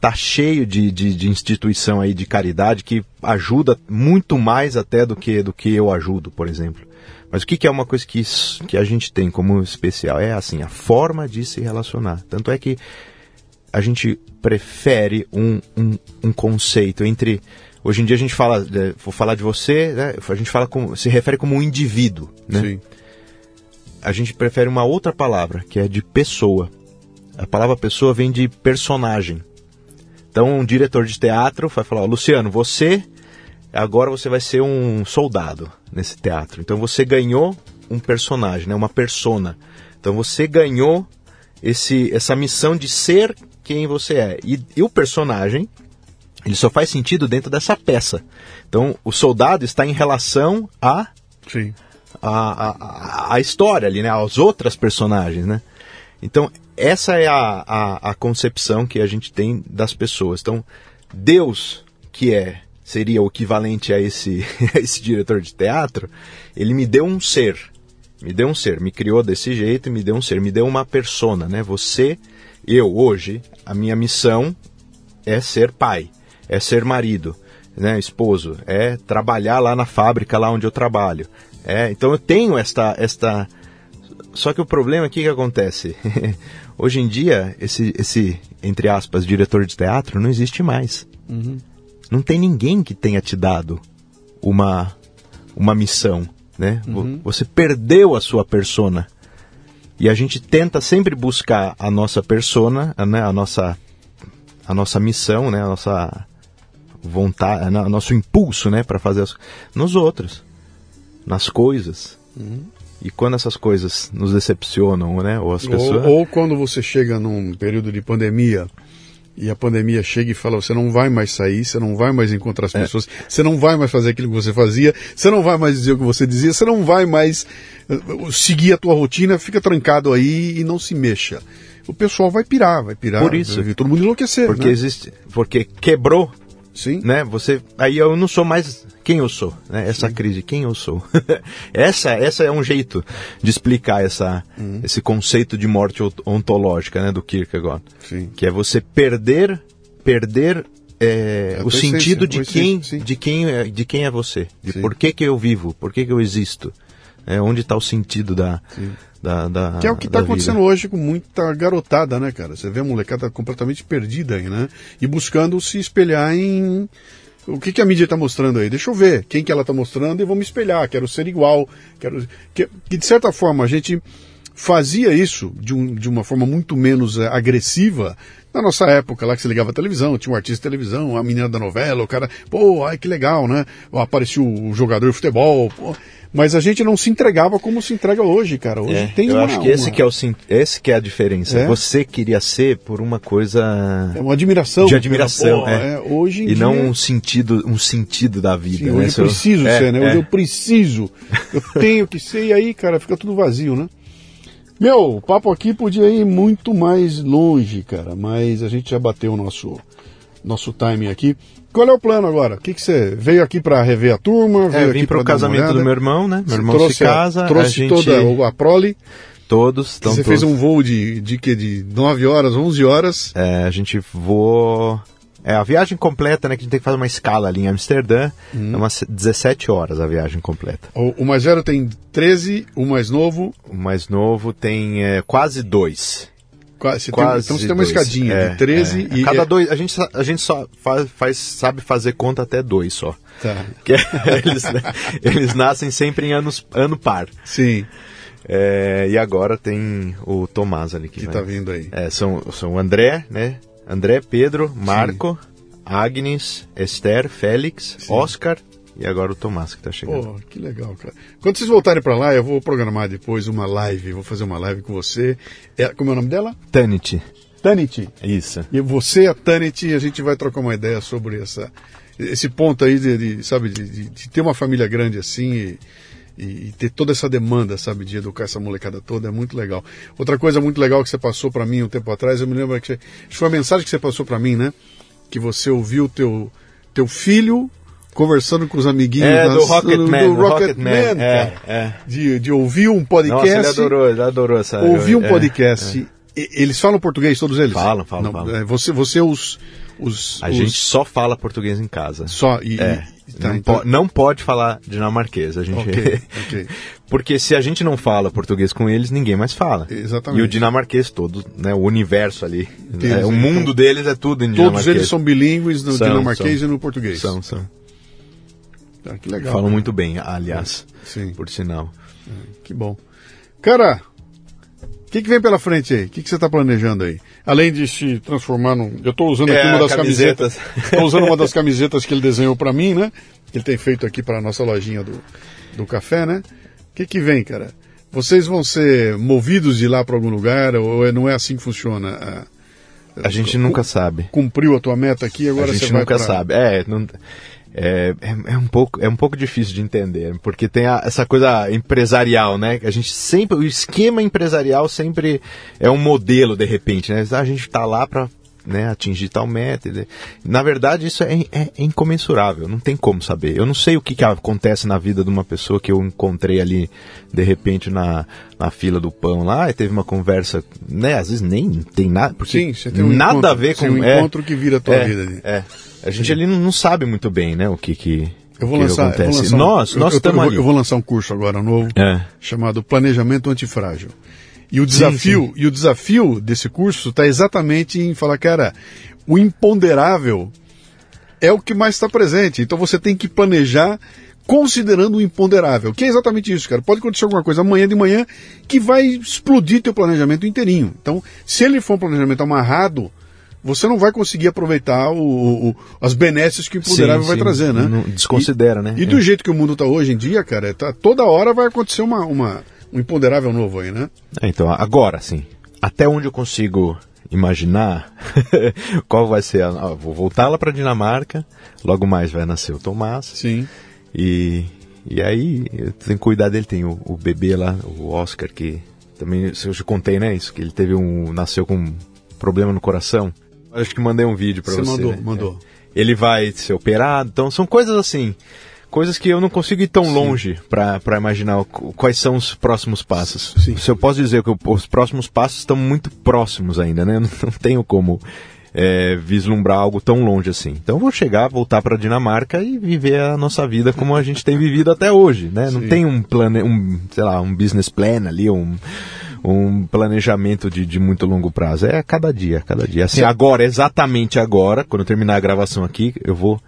tá cheio de, de, de, instituição aí de caridade que ajuda muito mais até do que do que eu ajudo, por exemplo. Mas o que, que, é uma coisa que, que a gente tem como especial? É assim, a forma de se relacionar. Tanto é que a gente prefere um, um, um conceito entre. Hoje em dia a gente fala, é, vou falar de você, né? a gente fala como, se refere como um indivíduo, né? Sim. A gente prefere uma outra palavra, que é de pessoa. A palavra pessoa vem de personagem. Então, um diretor de teatro vai falar: Luciano, você agora você vai ser um soldado nesse teatro. Então, você ganhou um personagem, né, uma persona. Então, você ganhou esse, essa missão de ser quem você é. E, e o personagem, ele só faz sentido dentro dessa peça. Então, o soldado está em relação a. Sim. A, a, a história ali, né? As outras personagens, né? Então, essa é a, a, a, concepção que a gente tem das pessoas. Então, Deus, que é seria o equivalente a esse, a esse diretor de teatro, ele me deu um ser. Me deu um ser, me criou desse jeito e me deu um ser, me deu uma persona, né? Você, eu hoje, a minha missão é ser pai, é ser marido, né, esposo, é trabalhar lá na fábrica lá onde eu trabalho. É, então eu tenho esta esta só que o problema aqui que acontece. Hoje em dia, esse, esse, entre aspas, diretor de teatro não existe mais. Uhum. Não tem ninguém que tenha te dado uma, uma missão, né? Uhum. Você perdeu a sua persona. E a gente tenta sempre buscar a nossa persona, né? a, nossa, a nossa missão, né? a nossa vontade, o nosso impulso né? para fazer as, nos outros, nas coisas. Uhum. E quando essas coisas nos decepcionam, né? Ou as pessoas. Ou, ou quando você chega num período de pandemia e a pandemia chega e fala: você não vai mais sair, você não vai mais encontrar as é. pessoas, você não vai mais fazer aquilo que você fazia, você não vai mais dizer o que você dizia, você não vai mais uh, seguir a tua rotina, fica trancado aí e não se mexa. O pessoal vai pirar, vai pirar. Por isso. Vai todo mundo enlouquecer. Porque né? existe. Porque quebrou Sim. Né? Você, aí eu não sou mais quem eu sou, né? Essa Sim. crise, quem eu sou. essa, essa é um jeito de explicar essa, uhum. esse conceito de morte ontológica, né, do Kierkegaard. Sim. Que é você perder, perder é, o sentido de quem, de quem, é, de quem é você, de Sim. por que que eu vivo, por que que eu existo, é, onde está o sentido da da, da, que é o que está acontecendo hoje com muita garotada, né, cara? Você vê a molecada completamente perdida aí, né? E buscando se espelhar em. O que, que a mídia está mostrando aí? Deixa eu ver quem que ela está mostrando e vou me espelhar. Quero ser igual. Quero... Que, que de certa forma a gente fazia isso de, um, de uma forma muito menos é, agressiva na nossa época, lá que se ligava a televisão, tinha um artista de televisão, a menina da novela, o cara, pô, ai que legal, né? Apareceu o jogador de futebol, pô. Mas a gente não se entregava como se entrega hoje, cara. Hoje é, tem eu uma, acho que esse uma... que é o esse que é a diferença. É? Você queria ser por uma coisa é uma admiração, de admiração, é. é. hoje e não um sentido, um sentido da vida. Sim, né? Hoje eu preciso é, ser, né? Hoje é. eu preciso, eu tenho que ser e aí, cara, fica tudo vazio, né? Meu, o papo aqui podia ir muito mais longe, cara, mas a gente já bateu o nosso nosso timing aqui. Qual é o plano agora? O que, que você veio aqui para rever a turma? Veio é, vim para o casamento do meu irmão, né? Meu irmão trouxe, se casa. Trouxe a gente... toda a prole. Todos estão Você todos... fez um voo de, de, de, de 9 horas, 11 horas. É, a gente voou... É, a viagem completa, né? Que a gente tem que fazer uma escala ali em Amsterdã. Hum. É umas 17 horas a viagem completa. O, o, mais velho tem 13, o mais novo... O mais novo tem é, quase 2. Quase, Quase tem, então você tem uma escadinha é, de 13 é. e. cada dois, a gente, a gente só faz, faz, sabe fazer conta até dois só. Tá. Que é, eles, eles nascem sempre em anos, ano par. Sim. É, e agora tem o Tomás ali que, que vai, tá vindo aí. É, são, são André, né? André, Pedro, Marco, Sim. Agnes, Esther, Félix, Sim. Oscar e agora o Tomás que está chegando. Pô, que legal, cara. Quando vocês voltarem para lá, eu vou programar depois uma live, vou fazer uma live com você. É, como é o nome dela? Tanit. Tanit. Isso. E você, a Tanit, a gente vai trocar uma ideia sobre essa esse ponto aí de, de sabe, de, de, de, ter uma família grande assim e, e, ter toda essa demanda, sabe, de educar essa molecada toda é muito legal. Outra coisa muito legal que você passou para mim um tempo atrás, eu me lembro que você, foi uma mensagem que você passou para mim, né? Que você ouviu teu teu filho conversando com os amiguinhos é, do Rocketman, do, do Rocketman, Rocket é, é. De, de ouvir um podcast. Nossa, ele adorou, ele adorou essa. Ouvir um é, podcast. É. Eles falam português, todos eles? Falam, falam, Não, falam. É, você, você os, os A os... gente só fala português em casa. Só e, é. e tá, não, então... po não, pode falar dinamarquês. A gente okay, okay. porque se a gente não fala português com eles, ninguém mais fala. Exatamente. E o dinamarquês todo, né, o universo ali, né, o mundo então, deles é tudo em todos dinamarquês. Todos eles são bilíngues no são, dinamarquês são. e no português. São, são. Ah, que legal. Falam muito bem, aliás. Sim. Por sinal. Que bom. Cara, o que, que, vem pela frente aí? O que, que você está planejando aí? Além de se transformar num. Eu estou usando aqui é, uma das camisetas. Estou usando uma das camisetas que ele desenhou para mim, né? Que ele tem feito aqui para a nossa lojinha do, do café, né? O que, que vem, cara? Vocês vão ser movidos de lá para algum lugar ou não é assim que funciona? A, a gente nunca sabe. Cumpriu a tua meta aqui, agora você vai A gente nunca pra... sabe. É, não é, é, é, um pouco, é um pouco difícil de entender, porque tem a, essa coisa empresarial, né? A gente sempre, o esquema empresarial sempre é um modelo, de repente, né? A gente está lá para né, atingir tal meta. Na verdade, isso é, é, é, incomensurável, não tem como saber. Eu não sei o que, que acontece na vida de uma pessoa que eu encontrei ali, de repente, na, na fila do pão lá, e teve uma conversa, né? Às vezes nem tem nada. Porque Sim, você tem um nada encontro, a ver com. um é, encontro que vira a tua é, vida ali. É. A gente ali não, não sabe muito bem, né, o que que. Eu vou, que lançar, acontece. eu vou lançar. nós, um, nós eu, estamos eu, ali. eu vou lançar um curso agora novo É. chamado Planejamento Antifrágil. E o desafio, sim. e o desafio desse curso está exatamente em falar, cara, o imponderável é o que mais está presente. Então você tem que planejar considerando o imponderável, que é exatamente isso, cara. Pode acontecer alguma coisa amanhã de manhã que vai explodir teu planejamento inteirinho. Então, se ele for um planejamento amarrado, você não vai conseguir aproveitar o, o, as benesses que o imponderável Sim, vai sim. trazer, né? Não- desconsidera, e, né? E É. do jeito que o mundo está hoje em dia, cara, tá, toda hora vai acontecer uma, uma, um imponderável novo aí, né? É, Então, agora sim. Até onde eu consigo imaginar qual vai ser a. ah, vou voltar lá para Dinamarca, logo mais vai nascer o Tomás. Sim. E, e aí eu tenho que cuidar dele. Tem o, o bebê lá, o Oscar, que também eu te contei, né? Isso, que ele teve um. nasceu com um problema no coração. Acho que mandei um vídeo para Você você. mandou, né? mandou. Ele vai ser operado, então são coisas assim. Coisas que eu não consigo ir tão longe para imaginar o- quais são os próximos passos. Sim. Se eu posso dizer que os próximos passos estão muito próximos ainda, né? Eu não, não tenho como é, vislumbrar algo tão longe assim. Então eu vou chegar, voltar para Dinamarca e viver a nossa vida como a gente tem vivido até hoje, né? Não Sim. tem um plano, um, sei lá, um business plan ali, um um planejamento de, de muito longo prazo. É cada dia, cada dia. Assim, agora, exatamente agora, quando eu terminar a gravação aqui, eu vou.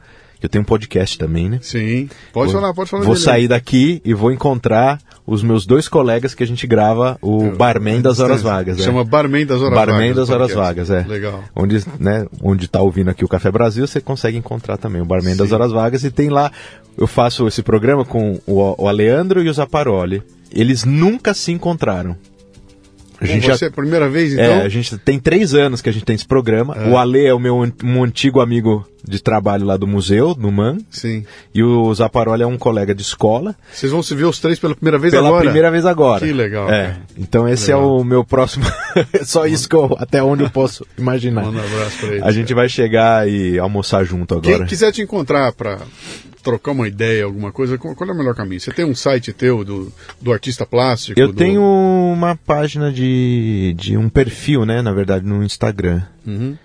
Eu tenho um podcast também, né? Sim. Pode Vou- falar, pode falar Vou dele. sair daqui e vou encontrar os meus dois colegas que a gente grava o Barman das Horas Vagas. Chama é. Barman das Horas Barman Vagas. das o Horas podcast. Vagas, é. Legal. Onde, né, onde tá ouvindo aqui o Café Brasil, você consegue encontrar também o Barman das Sim. Horas Vagas e tem lá, eu faço esse programa com o, o Aleandro e o Zaparoli. Eles nunca se encontraram. A gente já Você é a primeira vez, então? é, a gente tem três anos que a gente tem esse programa. O Ale é o meu um antigo amigo de trabalho lá do museu, no MAN. Sim. E o Zaparoli é um colega de escola. Vocês vão se ver os três pela primeira vez Pela agora? primeira vez agora. Que legal, É. Então esse Legal. é o meu próximo. Só isso que eu, até onde eu posso imaginar. Manda um abraço pra eles. A gente vai chegar e almoçar junto agora. Quem quiser te encontrar para trocar uma ideia, alguma coisa, qual é o melhor caminho? Você tem um site teu do, do artista plástico? Eu do- tenho uma página de, de um perfil, né? Na verdade, no Instagram. Uhum.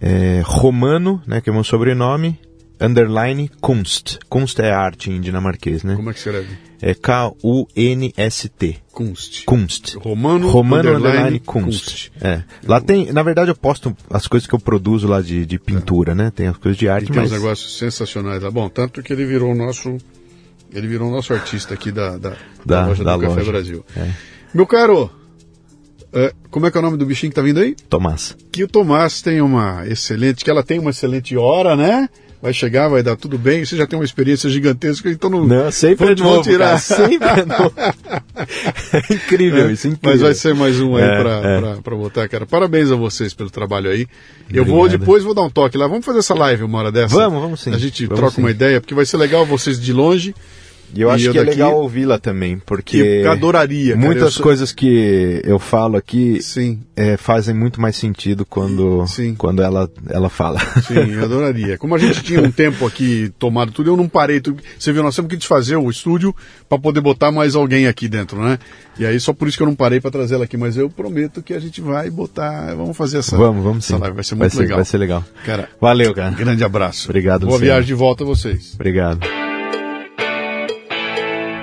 É, Romano, né? Que é o meu sobrenome. Underline Kunst. Kunst é arte em dinamarquês, né? Como é que escreve? É K-U-N-S-T. Kunst. Kunst. Romano, Romano underline, underline, Kunst. É. Lá tem, na verdade, eu posto as coisas que eu produzo lá de, de pintura, né? Tem as coisas de E arte, tem mas uns negócios sensacionais lá. Bom, tanto que ele virou o nosso. Ele virou o nosso artista aqui da, da, da Da- loja da do Café loja. Brasil. É. Meu caro, é, como é que é o nome do bichinho que tá vindo aí? Tomás. Que o Tomás tem uma excelente, que ela tem uma excelente hora, né? Vai chegar, vai dar tudo bem. Você já tem uma experiência gigantesca, então não. Não, sempre é novo, tirar. Cara, sempre é novo. é incrível, é, isso incrível. Mas vai ser mais um aí é, pra, é. Botar, cara. Parabéns a vocês pelo trabalho aí. Eu vou depois, vou dar um toque lá. Vamos fazer essa live uma hora dessa? Vamos, vamos sim. A gente vamos troca sim. uma ideia, porque vai ser legal vocês de longe. E eu acho e que é legal ouvi-la também, porque eu adoraria. Cara, muitas sou... coisas que eu falo aqui Sim. É, fazem muito mais sentido quando, Sim. quando ela, ela fala. Sim, eu adoraria. Como a gente tinha um tempo aqui tomado tudo, eu não parei. Tudo. Você viu, nós temos que desfazer o estúdio para poder botar mais alguém aqui dentro, né? E aí só por isso que eu não parei para trazer ela aqui, mas eu prometo que a gente vai botar, vamos fazer essa, vamos, vamos essa live, vai ser muito vai ser, legal. Vai ser legal. Cara, valeu, cara. Grande abraço. Obrigado. Boa Luciano. viagem de volta a vocês. Obrigado.